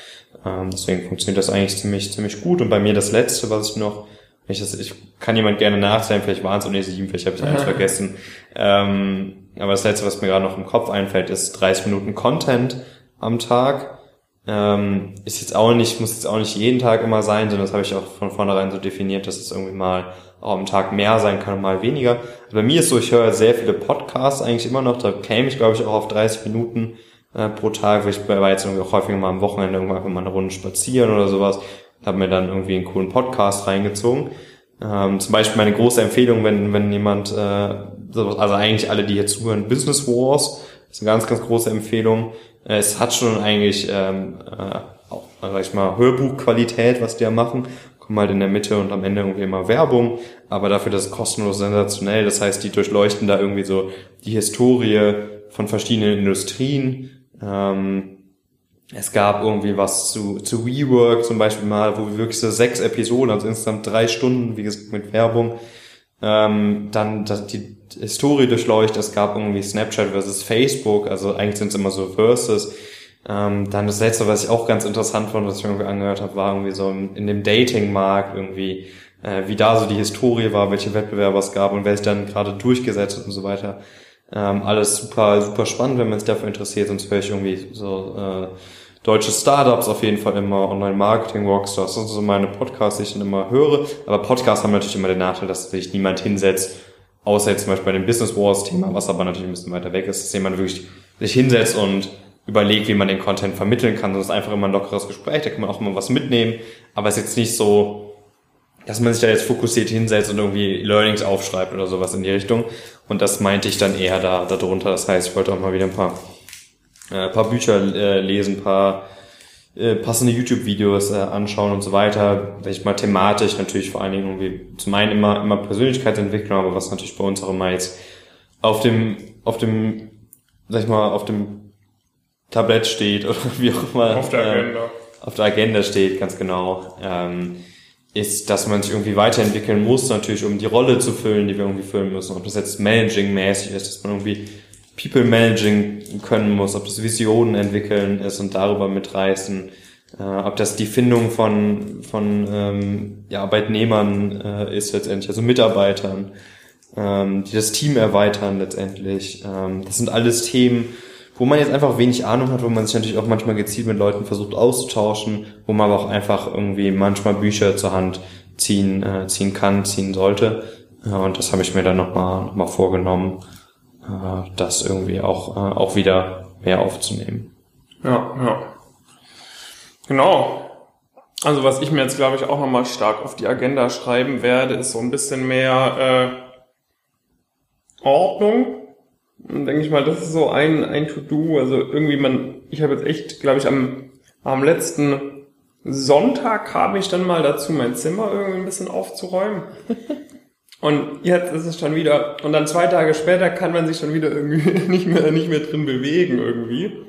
Ähm, deswegen funktioniert das eigentlich ziemlich, ziemlich gut. Und bei mir das letzte, was ich noch ich, das, ich kann jemand gerne nachzählen, vielleicht waren es auch nicht sieben, vielleicht habe ich eins vergessen. Ähm, aber das letzte, was mir gerade noch im Kopf einfällt, ist 30 Minuten Content am Tag. Ähm, ist jetzt auch nicht, muss jetzt auch nicht jeden Tag immer sein, sondern das habe ich auch von vornherein so definiert, dass es irgendwie mal auch am Tag mehr sein kann und mal weniger. Also bei mir ist so, ich höre sehr viele Podcasts eigentlich immer noch, da käme ich glaube ich auch auf 30 Minuten äh, pro Tag, weil ich war jetzt irgendwie auch häufiger mal am Wochenende irgendwann mal eine Runde spazieren oder sowas habe mir dann irgendwie einen coolen Podcast reingezogen. Ähm, zum Beispiel meine große Empfehlung, wenn, wenn jemand, äh, also eigentlich alle, die hier zuhören, Business Wars, ist eine ganz, ganz große Empfehlung. Äh, es hat schon eigentlich ähm, äh, auch, sag ich mal, Hörbuchqualität, was die da machen. kommen halt in der Mitte und am Ende irgendwie immer Werbung, aber dafür das ist kostenlos sensationell. Das heißt, die durchleuchten da irgendwie so die Historie von verschiedenen Industrien. Ähm, es gab irgendwie was zu, zu WeWork zum Beispiel mal, wo wir wirklich so sechs Episoden, also insgesamt drei Stunden, wie gesagt, mit Werbung, ähm, dann das, die Historie durchleuchtet. Es gab irgendwie Snapchat versus Facebook, also eigentlich sind es immer so Versus. Ähm, dann das letzte, was ich auch ganz interessant fand, was ich irgendwie angehört habe, war irgendwie so in dem Dating-Markt irgendwie, äh, wie da so die Historie war, welche Wettbewerber es gab und wer sich dann gerade durchgesetzt hat und so weiter. Ähm, alles super, super spannend, wenn man sich dafür interessiert, sonst höre ich irgendwie so äh, deutsche Startups auf jeden Fall immer, Online-Marketing, Rockstars, das sind so meine Podcasts, die ich dann immer höre. Aber Podcasts haben natürlich immer den Nachteil, dass sich niemand hinsetzt, außer jetzt zum Beispiel bei dem Business Wars Thema, was aber natürlich ein bisschen weiter weg ist, dass jemand wirklich sich hinsetzt und überlegt, wie man den Content vermitteln kann. Das ist einfach immer ein lockeres Gespräch, da kann man auch immer was mitnehmen, aber es ist jetzt nicht so, dass man sich da jetzt fokussiert hinsetzt und irgendwie Learnings aufschreibt oder sowas in die Richtung. Und das meinte ich dann eher da darunter. Das heißt, ich wollte auch mal wieder ein paar, äh, paar Bücher äh, lesen, paar äh, passende YouTube-Videos äh, anschauen und so weiter. Welche mal thematisch natürlich vor allen Dingen irgendwie zum einen immer, immer Persönlichkeitsentwicklung, aber was natürlich bei uns auch immer jetzt auf dem, auf dem, sag ich mal, auf dem Tablett steht oder wie auch immer. Auf der äh, Agenda. Äh, auf der Agenda steht, ganz genau. Ähm, ist, dass man sich irgendwie weiterentwickeln muss, natürlich, um die Rolle zu füllen, die wir irgendwie füllen müssen. Ob das jetzt Managing-mäßig ist, dass man irgendwie People Managing können muss, ob das Visionen entwickeln ist und darüber mitreißen, äh, ob das die Findung von, von ähm, ja, Arbeitnehmern äh, ist letztendlich, also Mitarbeitern, ähm, die das Team erweitern letztendlich. Ähm, das sind alles Themen, wo man jetzt einfach wenig Ahnung hat, wo man sich natürlich auch manchmal gezielt mit Leuten versucht auszutauschen, wo man aber auch einfach irgendwie manchmal Bücher zur Hand ziehen, äh, ziehen kann, ziehen sollte. Äh, und das habe ich mir dann nochmal noch mal vorgenommen, äh, das irgendwie auch, äh, auch wieder mehr aufzunehmen. Ja, ja. Genau. Also was ich mir jetzt, glaube ich, auch nochmal stark auf die Agenda schreiben werde, ist so ein bisschen mehr äh, Ordnung denke ich mal, das ist so ein, ein To-Do. Also irgendwie man, ich habe jetzt echt, glaube ich, am, am letzten Sonntag kam ich dann mal dazu, mein Zimmer irgendwie ein bisschen aufzuräumen. Und jetzt ist es schon wieder, und dann zwei Tage später kann man sich schon wieder irgendwie nicht mehr, nicht mehr drin bewegen irgendwie.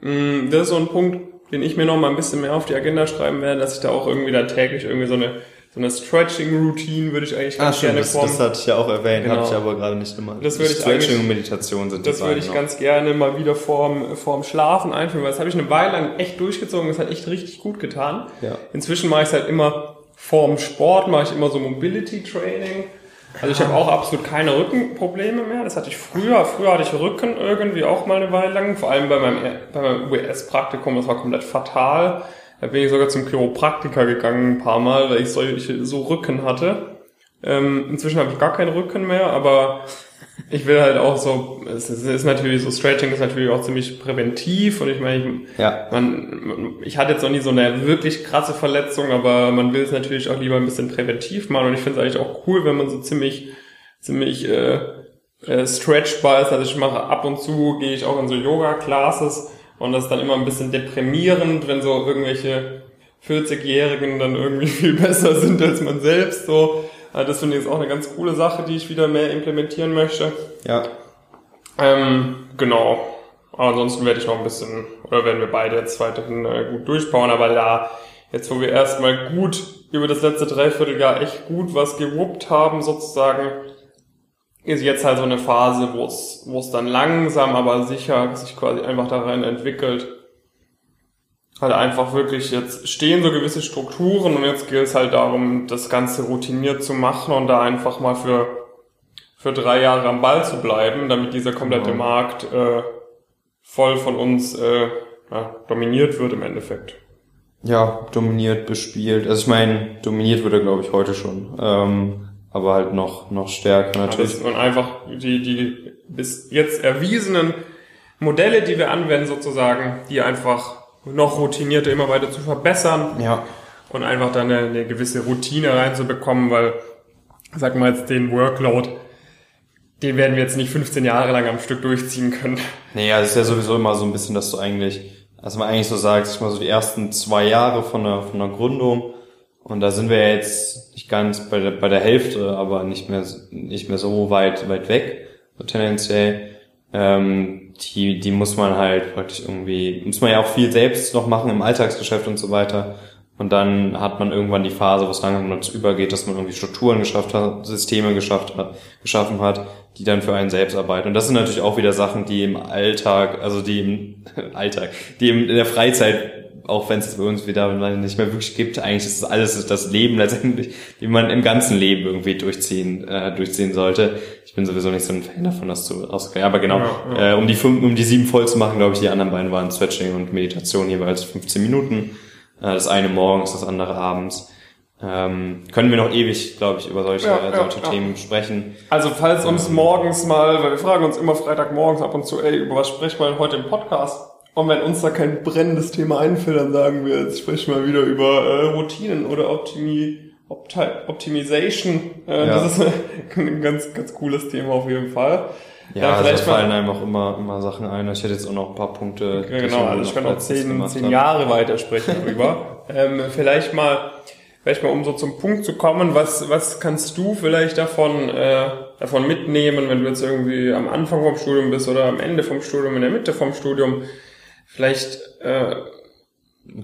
Mm, das ist so ein Punkt, den ich mir noch mal ein bisschen mehr auf die Agenda schreiben werde, dass ich da auch irgendwie da täglich irgendwie so eine so eine Stretching-Routine würde ich eigentlich ganz ah, gerne das, formen. Das hatte ich ja auch erwähnt, genau. habe ich aber gerade nicht gemacht. Das würde ich Stretching und Meditation sind Das würde ich noch. ganz gerne mal wieder vorm, vorm Schlafen einführen, weil das habe ich eine Weile lang echt durchgezogen, das hat echt richtig gut getan. Ja. Inzwischen mache ich es halt immer vorm Sport, mache ich immer so Mobility-Training. Also ich habe auch absolut keine Rückenprobleme mehr. Das hatte ich früher. Früher hatte ich Rücken irgendwie auch mal eine Weile lang. Vor allem bei meinem, bei meinem US-Praktikum, das war komplett fatal. Da bin ich sogar zum Chiropraktiker gegangen ein paar Mal, weil ich solche, so Rücken hatte. Ähm, inzwischen habe ich gar keinen Rücken mehr, aber ich will halt auch so, es ist natürlich so, Stretching ist natürlich auch ziemlich präventiv und ich meine, ich, ja. man, ich hatte jetzt noch nie so eine wirklich krasse Verletzung, aber man will es natürlich auch lieber ein bisschen präventiv machen und ich finde es eigentlich auch cool, wenn man so ziemlich, ziemlich äh, äh, stretchbar ist. Also ich mache ab und zu, gehe ich auch in so Yoga-Classes und das ist dann immer ein bisschen deprimierend, wenn so irgendwelche 40-Jährigen dann irgendwie viel besser sind als man selbst. So, also das finde ich jetzt auch eine ganz coole Sache, die ich wieder mehr implementieren möchte. Ja. Ähm, genau. Aber ansonsten werde ich noch ein bisschen, oder werden wir beide jetzt weiterhin äh, gut durchbauen, aber da, jetzt wo wir erstmal gut über das letzte Dreivierteljahr echt gut was gewuppt haben, sozusagen, ist jetzt halt so eine Phase, wo es, wo es dann langsam, aber sicher sich quasi einfach darin entwickelt. Halt einfach wirklich, jetzt stehen so gewisse Strukturen und jetzt gilt es halt darum, das Ganze routiniert zu machen und da einfach mal für, für drei Jahre am Ball zu bleiben, damit dieser komplette genau. Markt äh, voll von uns äh, ja, dominiert wird im Endeffekt. Ja, dominiert, bespielt. Also ich meine, dominiert wird er, glaube ich, heute schon. Ähm, aber halt noch, noch stärker natürlich. und einfach die, die bis jetzt erwiesenen Modelle, die wir anwenden sozusagen, die einfach noch routinierter immer weiter zu verbessern. Ja. Und einfach dann eine, eine gewisse Routine reinzubekommen, weil, sag mal jetzt den Workload, den werden wir jetzt nicht 15 Jahre lang am Stück durchziehen können. Naja, es ist ja sowieso immer so ein bisschen, dass du eigentlich, also man eigentlich so sagt, ich mal so die ersten zwei Jahre von der, von der Gründung Und da sind wir jetzt nicht ganz bei der, bei der Hälfte, aber nicht mehr, nicht mehr so weit, weit weg, so tendenziell. Ähm, die, die muss man halt praktisch irgendwie, muss man ja auch viel selbst noch machen im Alltagsgeschäft und so weiter. Und dann hat man irgendwann die Phase, wo es langsam dazu übergeht, dass man irgendwie Strukturen geschafft hat, Systeme geschafft hat, geschaffen hat, die dann für einen selbst arbeiten. Und das sind natürlich auch wieder Sachen, die im Alltag, also die im Alltag, die in der Freizeit, auch wenn es bei uns wieder nicht mehr wirklich gibt, eigentlich ist das alles das Leben letztendlich, die man im ganzen Leben irgendwie durchziehen, äh, durchziehen sollte. Ich bin sowieso nicht so ein Fan davon, das zu ausgehen. Aber genau, ja, ja. Äh, um die fünf, um die sieben voll zu machen, glaube ich, die anderen beiden waren Stretching und Meditation jeweils 15 Minuten. Äh, das eine morgens, das andere abends. Ähm, können wir noch ewig, glaube ich, über solche, ja, solche ja, Themen ja. sprechen. Also falls uns ähm, morgens mal, weil wir fragen uns immer Freitagmorgens ab und zu, ey, über was sprechen wir heute im Podcast? Und wenn uns da kein brennendes Thema einfällt, dann sagen wir, jetzt sprechen wir wieder über äh, Routinen oder Optimi, Opti Optimization. Äh, Das ist ein ganz, ganz cooles Thema auf jeden Fall. Ja, ja vielleicht also fallen einem auch immer, immer Sachen ein. Ich hätte jetzt auch noch ein paar Punkte. Ja, genau, also ich kann noch zehn, zehn Jahre weitersprechen darüber. ähm, vielleicht mal, vielleicht mal um so zum Punkt zu kommen, was, was kannst du vielleicht davon, äh, davon mitnehmen, wenn du jetzt irgendwie am Anfang vom Studium bist oder am Ende vom Studium, in der Mitte vom Studium? Vielleicht, äh,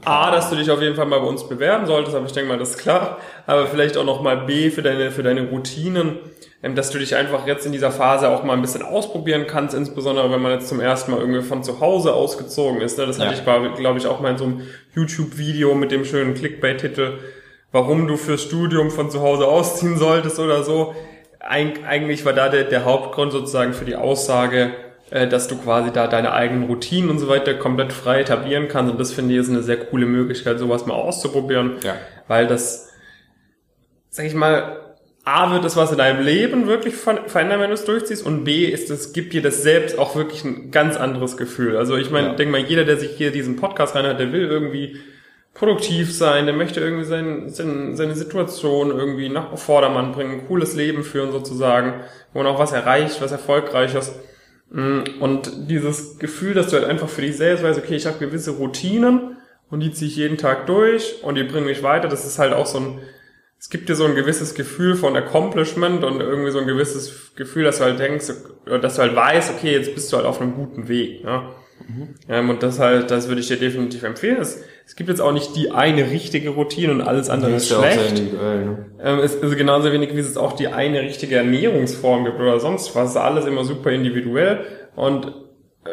A, dass du dich auf jeden Fall mal bei uns bewerben solltest, aber ich denke mal, das ist klar. Aber vielleicht auch noch mal B für deine, für deine Routinen ähm, dass du dich einfach jetzt in dieser Phase auch mal ein bisschen ausprobieren kannst, insbesondere wenn man jetzt zum ersten Mal irgendwie von zu Hause ausgezogen ist. Ne? Das ja. hatte ich, glaube ich, auch mal in so einem YouTube-Video mit dem schönen Clickbait-Titel, warum du fürs Studium von zu Hause ausziehen solltest oder so. Eig eigentlich war da der, der Hauptgrund sozusagen für die Aussage, äh, dass du quasi da deine eigenen Routinen und so weiter komplett frei etablieren kannst. Und das finde ich ist eine sehr coole Möglichkeit, sowas mal auszuprobieren, ja. weil das, sag ich mal, A, wird es was in deinem Leben wirklich verändern, wenn du es durchziehst und B, ist es, gibt dir das selbst auch wirklich ein ganz anderes Gefühl. Also ich meine, ja. denk mal, jeder, der sich hier diesen Podcast reinhört, der will irgendwie produktiv sein, der möchte irgendwie sein, sein, seine Situation irgendwie nach Vordermann bringen, ein cooles Leben führen sozusagen, wo man auch was erreicht, was Erfolgreiches. Mm, und dieses Gefühl, dass du halt einfach für dich selbst weißt, okay, ich habe gewisse Routinen und die ziehe ich jeden Tag durch und die bringen mich weiter, das ist halt auch so ein es gibt dir so ein gewisses Gefühl von Accomplishment und irgendwie so ein gewisses Gefühl, dass du halt denkst, dass du halt weißt, okay, jetzt bist du halt auf einem guten Weg. Ne? Mhm. Ähm, und das halt, das würde ich dir definitiv empfehlen. Es, es gibt jetzt auch nicht die eine richtige Routine und alles andere ist schlecht. Ne? Ähm, es ist genauso wenig, wie es auch die eine richtige Ernährungsform gibt oder sonst was. Alles immer super individuell und äh,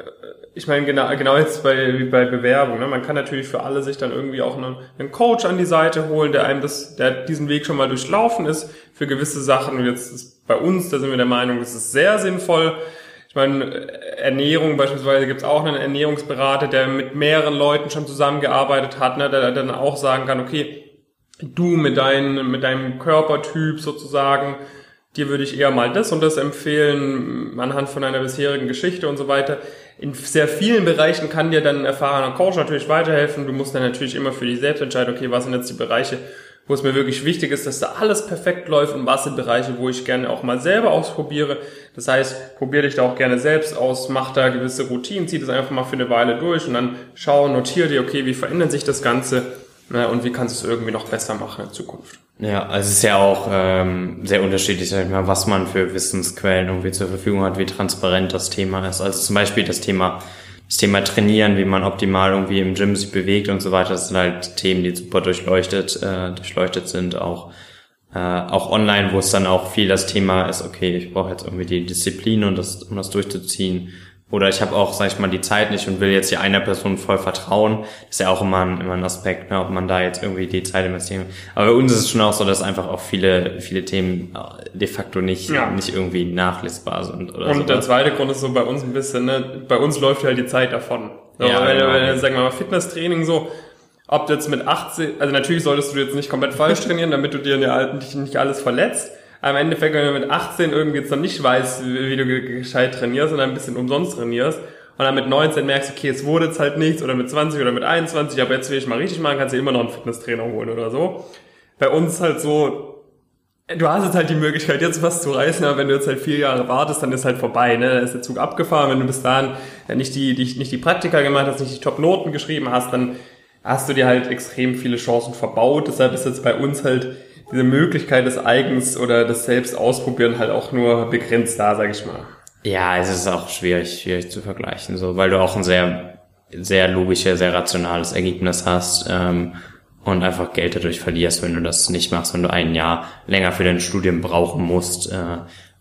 ich meine, genau, genau jetzt bei, wie bei Bewerbung. Ne? Man kann natürlich für alle sich dann irgendwie auch einen, einen, Coach an die Seite holen, der einem das, der diesen Weg schon mal durchlaufen ist für gewisse Sachen. Und jetzt ist bei uns, da sind wir der Meinung, das ist sehr sinnvoll. Meine, Ernährung beispielsweise gibt es auch einen Ernährungsberater, der mit mehreren Leuten schon zusammengearbeitet hat, ne? der dann auch sagen kann, okay, du mit, dein, mit deinem Körpertyp sozusagen, dir würde ich eher mal das und das empfehlen, anhand von einer bisherigen Geschichte und so weiter in sehr vielen Bereichen kann dir dann ein erfahrener Coach natürlich weiterhelfen. Du musst dann natürlich immer für dich selbst entscheiden, okay, was sind jetzt die Bereiche, wo es mir wirklich wichtig ist, dass da alles perfekt läuft und was sind Bereiche, wo ich gerne auch mal selber ausprobiere. Das heißt, probier dich da auch gerne selbst aus, mach da gewisse Routinen, zieh das einfach mal für eine Weile durch und dann schau, notiere dir, okay, wie verändert sich das Ganze ne, und wie kannst du es irgendwie noch besser machen in Zukunft. Ja, also es ist ja auch ähm, sehr unterschiedlich, sag ich mal, was man für Wissensquellen irgendwie zur Verfügung hat, wie transparent das Thema ist. Also zum Beispiel das Thema, das Thema Trainieren, wie man optimal irgendwie im Gym sich bewegt und so weiter. Das sind halt Themen, die super durchleuchtet, äh, durchleuchtet sind, auch äh, auch online, wo es dann auch viel das Thema ist, okay, ich brauche jetzt irgendwie die Disziplin, und das, um das durchzuziehen oder ich habe auch, sag ich mal, die Zeit nicht und will jetzt hier einer Person voll vertrauen. Das ist ja auch immer ein, immer ein Aspekt, ne, ob man da jetzt irgendwie die Zeit investiert. Aber bei uns ist es schon auch so, dass einfach auch viele, viele Themen äh, de facto nicht, ja. nicht irgendwie nachlesbar sind. Oder und so. der zweite Grund ist so bei uns ein bisschen, ne, bei uns läuft halt die Zeit davon. So, ja, wenn, genau. wenn, sagen wir mal, Fitnesstraining so, ob du jetzt mit 18, also natürlich solltest du jetzt nicht komplett falsch trainieren, damit du dir in der alten nicht alles verletzt am Endeffekt, wenn du mit 18 irgendwie jetzt noch nicht weißt, wie du gescheit trainierst und ein bisschen umsonst trainierst und dann mit 19 merkst, okay, es wurde jetzt halt nichts oder mit 20 oder mit 21, aber jetzt will ich mal richtig machen, kannst du immer noch einen Fitnesstrainer holen oder so. Bei uns ist halt so, du hast jetzt halt die Möglichkeit, jetzt was zu reißen, aber wenn du jetzt halt vier Jahre wartest, dann ist halt vorbei, ne? Dann ist der Zug abgefahren. Wenn du bis dahin nicht die, die, nicht die Praktika gemacht hast, nicht die Top-Noten geschrieben hast, dann hast du dir halt extrem viele Chancen verbaut. Deshalb ist jetzt bei uns halt diese Möglichkeit des Eigens oder des Selbstausprobieren halt auch nur begrenzt da, sag ich mal. Ja, es ist auch schwierig, schwierig zu vergleichen, so, weil du auch ein sehr, sehr logisches, sehr rationales Ergebnis hast ähm, und einfach Geld dadurch verlierst, wenn du das nicht machst, wenn du ein Jahr länger für dein Studium brauchen musst äh,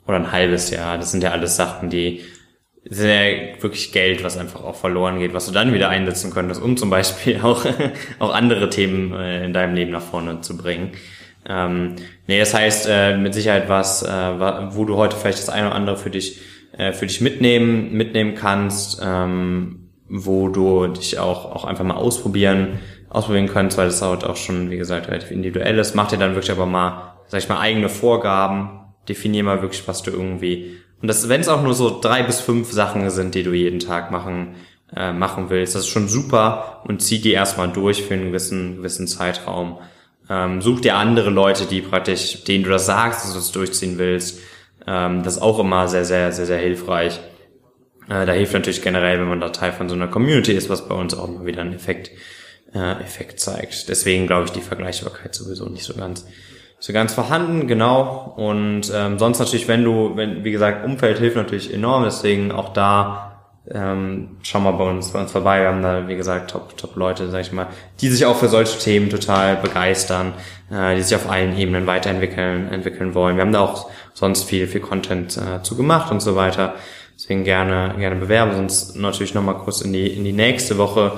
oder ein halbes Jahr. Das sind ja alles Sachen, die sehr wirklich Geld, was einfach auch verloren geht, was du dann wieder einsetzen könntest, um zum Beispiel auch, auch andere Themen äh, in deinem Leben nach vorne zu bringen. Ähm, nee, das heißt äh, mit Sicherheit was, äh, wo du heute vielleicht das eine oder andere für dich, äh, für dich mitnehmen, mitnehmen kannst, ähm, wo du dich auch, auch einfach mal ausprobieren, ausprobieren kannst, weil das halt auch schon, wie gesagt, relativ individuell ist. Mach dir dann wirklich aber mal, sag ich mal, eigene Vorgaben, definier mal wirklich, was du irgendwie und das, wenn es auch nur so drei bis fünf Sachen sind, die du jeden Tag machen, äh, machen willst, das ist schon super und zieh die erstmal durch für einen gewissen, gewissen Zeitraum. Ähm, such dir andere Leute, die praktisch, denen du das sagst, dass du das durchziehen willst. Ähm, das ist auch immer sehr, sehr, sehr, sehr hilfreich. Äh, da hilft natürlich generell, wenn man da Teil von so einer Community ist, was bei uns auch mal wieder einen Effekt, äh, Effekt zeigt. Deswegen glaube ich die Vergleichbarkeit sowieso nicht so ganz so ganz vorhanden, genau. Und ähm, sonst natürlich, wenn du, wenn, wie gesagt, Umfeld hilft natürlich enorm, deswegen auch da ähm, schau mal bei uns, bei uns vorbei. Wir haben da, wie gesagt, top, top Leute, sag ich mal, die sich auch für solche Themen total begeistern, äh, die sich auf allen Ebenen weiterentwickeln, entwickeln wollen. Wir haben da auch sonst viel, viel Content äh, zu gemacht und so weiter. Deswegen gerne, gerne bewerben. Sonst natürlich nochmal kurz in die, in die nächste Woche.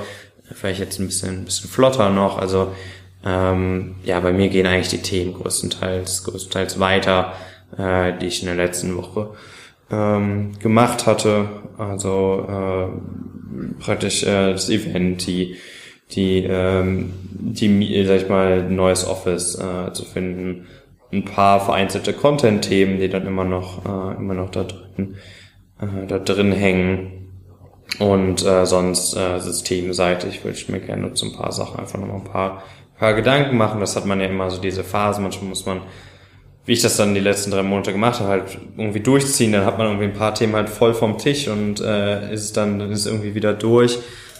Vielleicht jetzt ein bisschen, ein bisschen flotter noch. Also ähm, ja, bei mir gehen eigentlich die Themen größtenteils, größtenteils weiter, äh, die ich in der letzten Woche ähm, gemacht hatte. Also äh, praktisch äh, das Event, die die ähm, die sag ich mal neues Office äh, zu finden, ein paar vereinzelte Content-Themen, die dann immer noch äh, immer noch da drin äh, da drin hängen. Und äh, sonst äh, systemseitig würde ich mir gerne so ein paar Sachen einfach noch mal ein paar paar Gedanken machen. Das hat man ja immer so diese Phase. Manchmal muss man, wie ich das dann die letzten drei Monate gemacht habe, halt irgendwie durchziehen. Dann hat man irgendwie ein paar Themen halt voll vom Tisch und äh, ist dann ist irgendwie wieder durch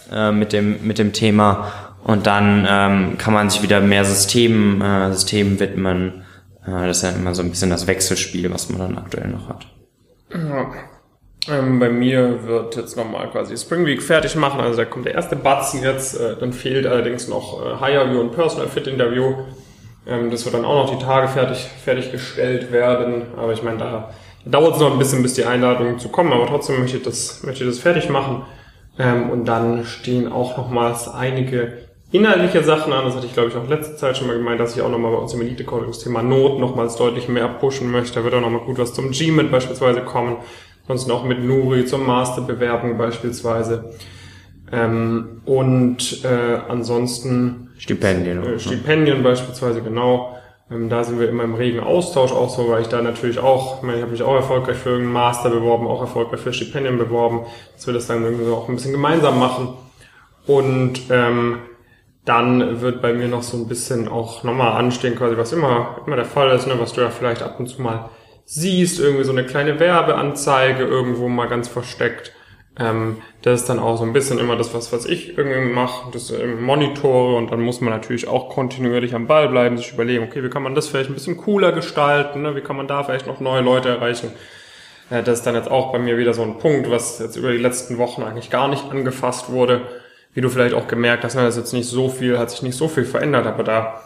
äh, mit dem mit dem Thema. Und dann ähm, kann man sich wieder mehr Systemen äh, Systemen widmen. Äh, das ist ja immer so ein bisschen das Wechselspiel, was man dann aktuell noch hat. Ja. Ähm, bei mir wird jetzt nochmal quasi Spring Week fertig machen. Also da kommt der erste Batzen jetzt. Äh, dann fehlt allerdings noch äh, Higher View und Personal Fit Interview. Ähm, das wird dann auch noch die Tage fertig fertiggestellt werden. Aber ich meine, da, da dauert es noch ein bisschen, bis die Einladungen zu kommen. Aber trotzdem möchte ich das, möchte ich das fertig machen. Ähm, und dann stehen auch nochmals einige inhaltliche Sachen an. Das hatte ich, glaube ich, auch letzte Zeit schon mal gemeint, dass ich auch nochmal bei uns im Elite Coaching das Thema Not nochmals deutlich mehr pushen möchte. Da wird auch nochmal gut was zum G-Mit beispielsweise kommen. Ansonsten auch mit Nuri zur Masterbewerbung beispielsweise. Ähm, und äh, ansonsten Stipendien. Äh, Stipendien ne? beispielsweise, genau. Ähm, da sind wir immer im regen Austausch auch so, weil ich da natürlich auch, ich, meine, ich habe mich auch erfolgreich für einen Master beworben, auch erfolgreich für Stipendien beworben, dass wir das dann irgendwie so auch ein bisschen gemeinsam machen. Und ähm, dann wird bei mir noch so ein bisschen auch nochmal anstehen, quasi was immer, immer der Fall ist, ne, was du ja vielleicht ab und zu mal siehst, irgendwie so eine kleine Werbeanzeige irgendwo mal ganz versteckt. Ähm, das ist dann auch so ein bisschen immer das, was, was ich irgendwie mache, das äh, monitore und dann muss man natürlich auch kontinuierlich am Ball bleiben, sich überlegen, okay, wie kann man das vielleicht ein bisschen cooler gestalten, ne? wie kann man da vielleicht noch neue Leute erreichen. Äh, das ist dann jetzt auch bei mir wieder so ein Punkt, was jetzt über die letzten Wochen eigentlich gar nicht angefasst wurde. Wie du vielleicht auch gemerkt hast, ne, das ist jetzt nicht so viel, hat sich nicht so viel verändert, aber da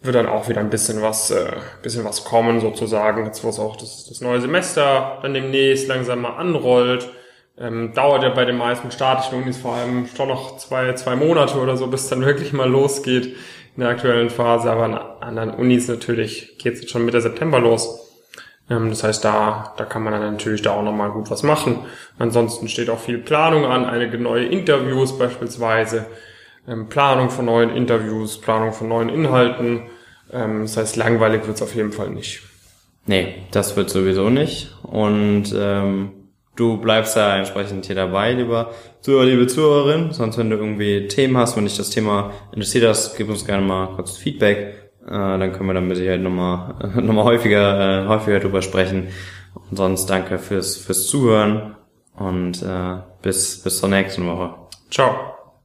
wird dann auch wieder ein bisschen was, äh, bisschen was kommen sozusagen. Jetzt wo es auch das, das neue Semester dann demnächst langsam mal anrollt. Ähm, dauert ja bei den meisten statischen Unis vor allem schon noch zwei, zwei Monate oder so, bis dann wirklich mal losgeht in der aktuellen Phase. Aber an anderen Unis natürlich geht es jetzt schon Mitte September los. Ähm, das heißt, da, da kann man dann natürlich da auch nochmal gut was machen. Ansonsten steht auch viel Planung an, einige neue Interviews beispielsweise ähm, Planung von neuen Interviews, Planung von neuen Inhalten. Ähm, das heißt, langweilig wird es auf jeden Fall nicht. Nee, das wird sowieso nicht. Und ähm, du bleibst ja entsprechend hier dabei, lieber Zuhörer, liebe Zuhörerin. Sonst, wenn du irgendwie Themen hast, wenn dich das Thema interessiert hast, gib uns gerne mal kurz Feedback. Äh, dann können wir dann mit Sicherheit nochmal äh, noch mal häufiger, häufiger drüber sprechen. Und sonst danke fürs, fürs Zuhören und äh, bis, bis zur nächsten Woche. Ciao.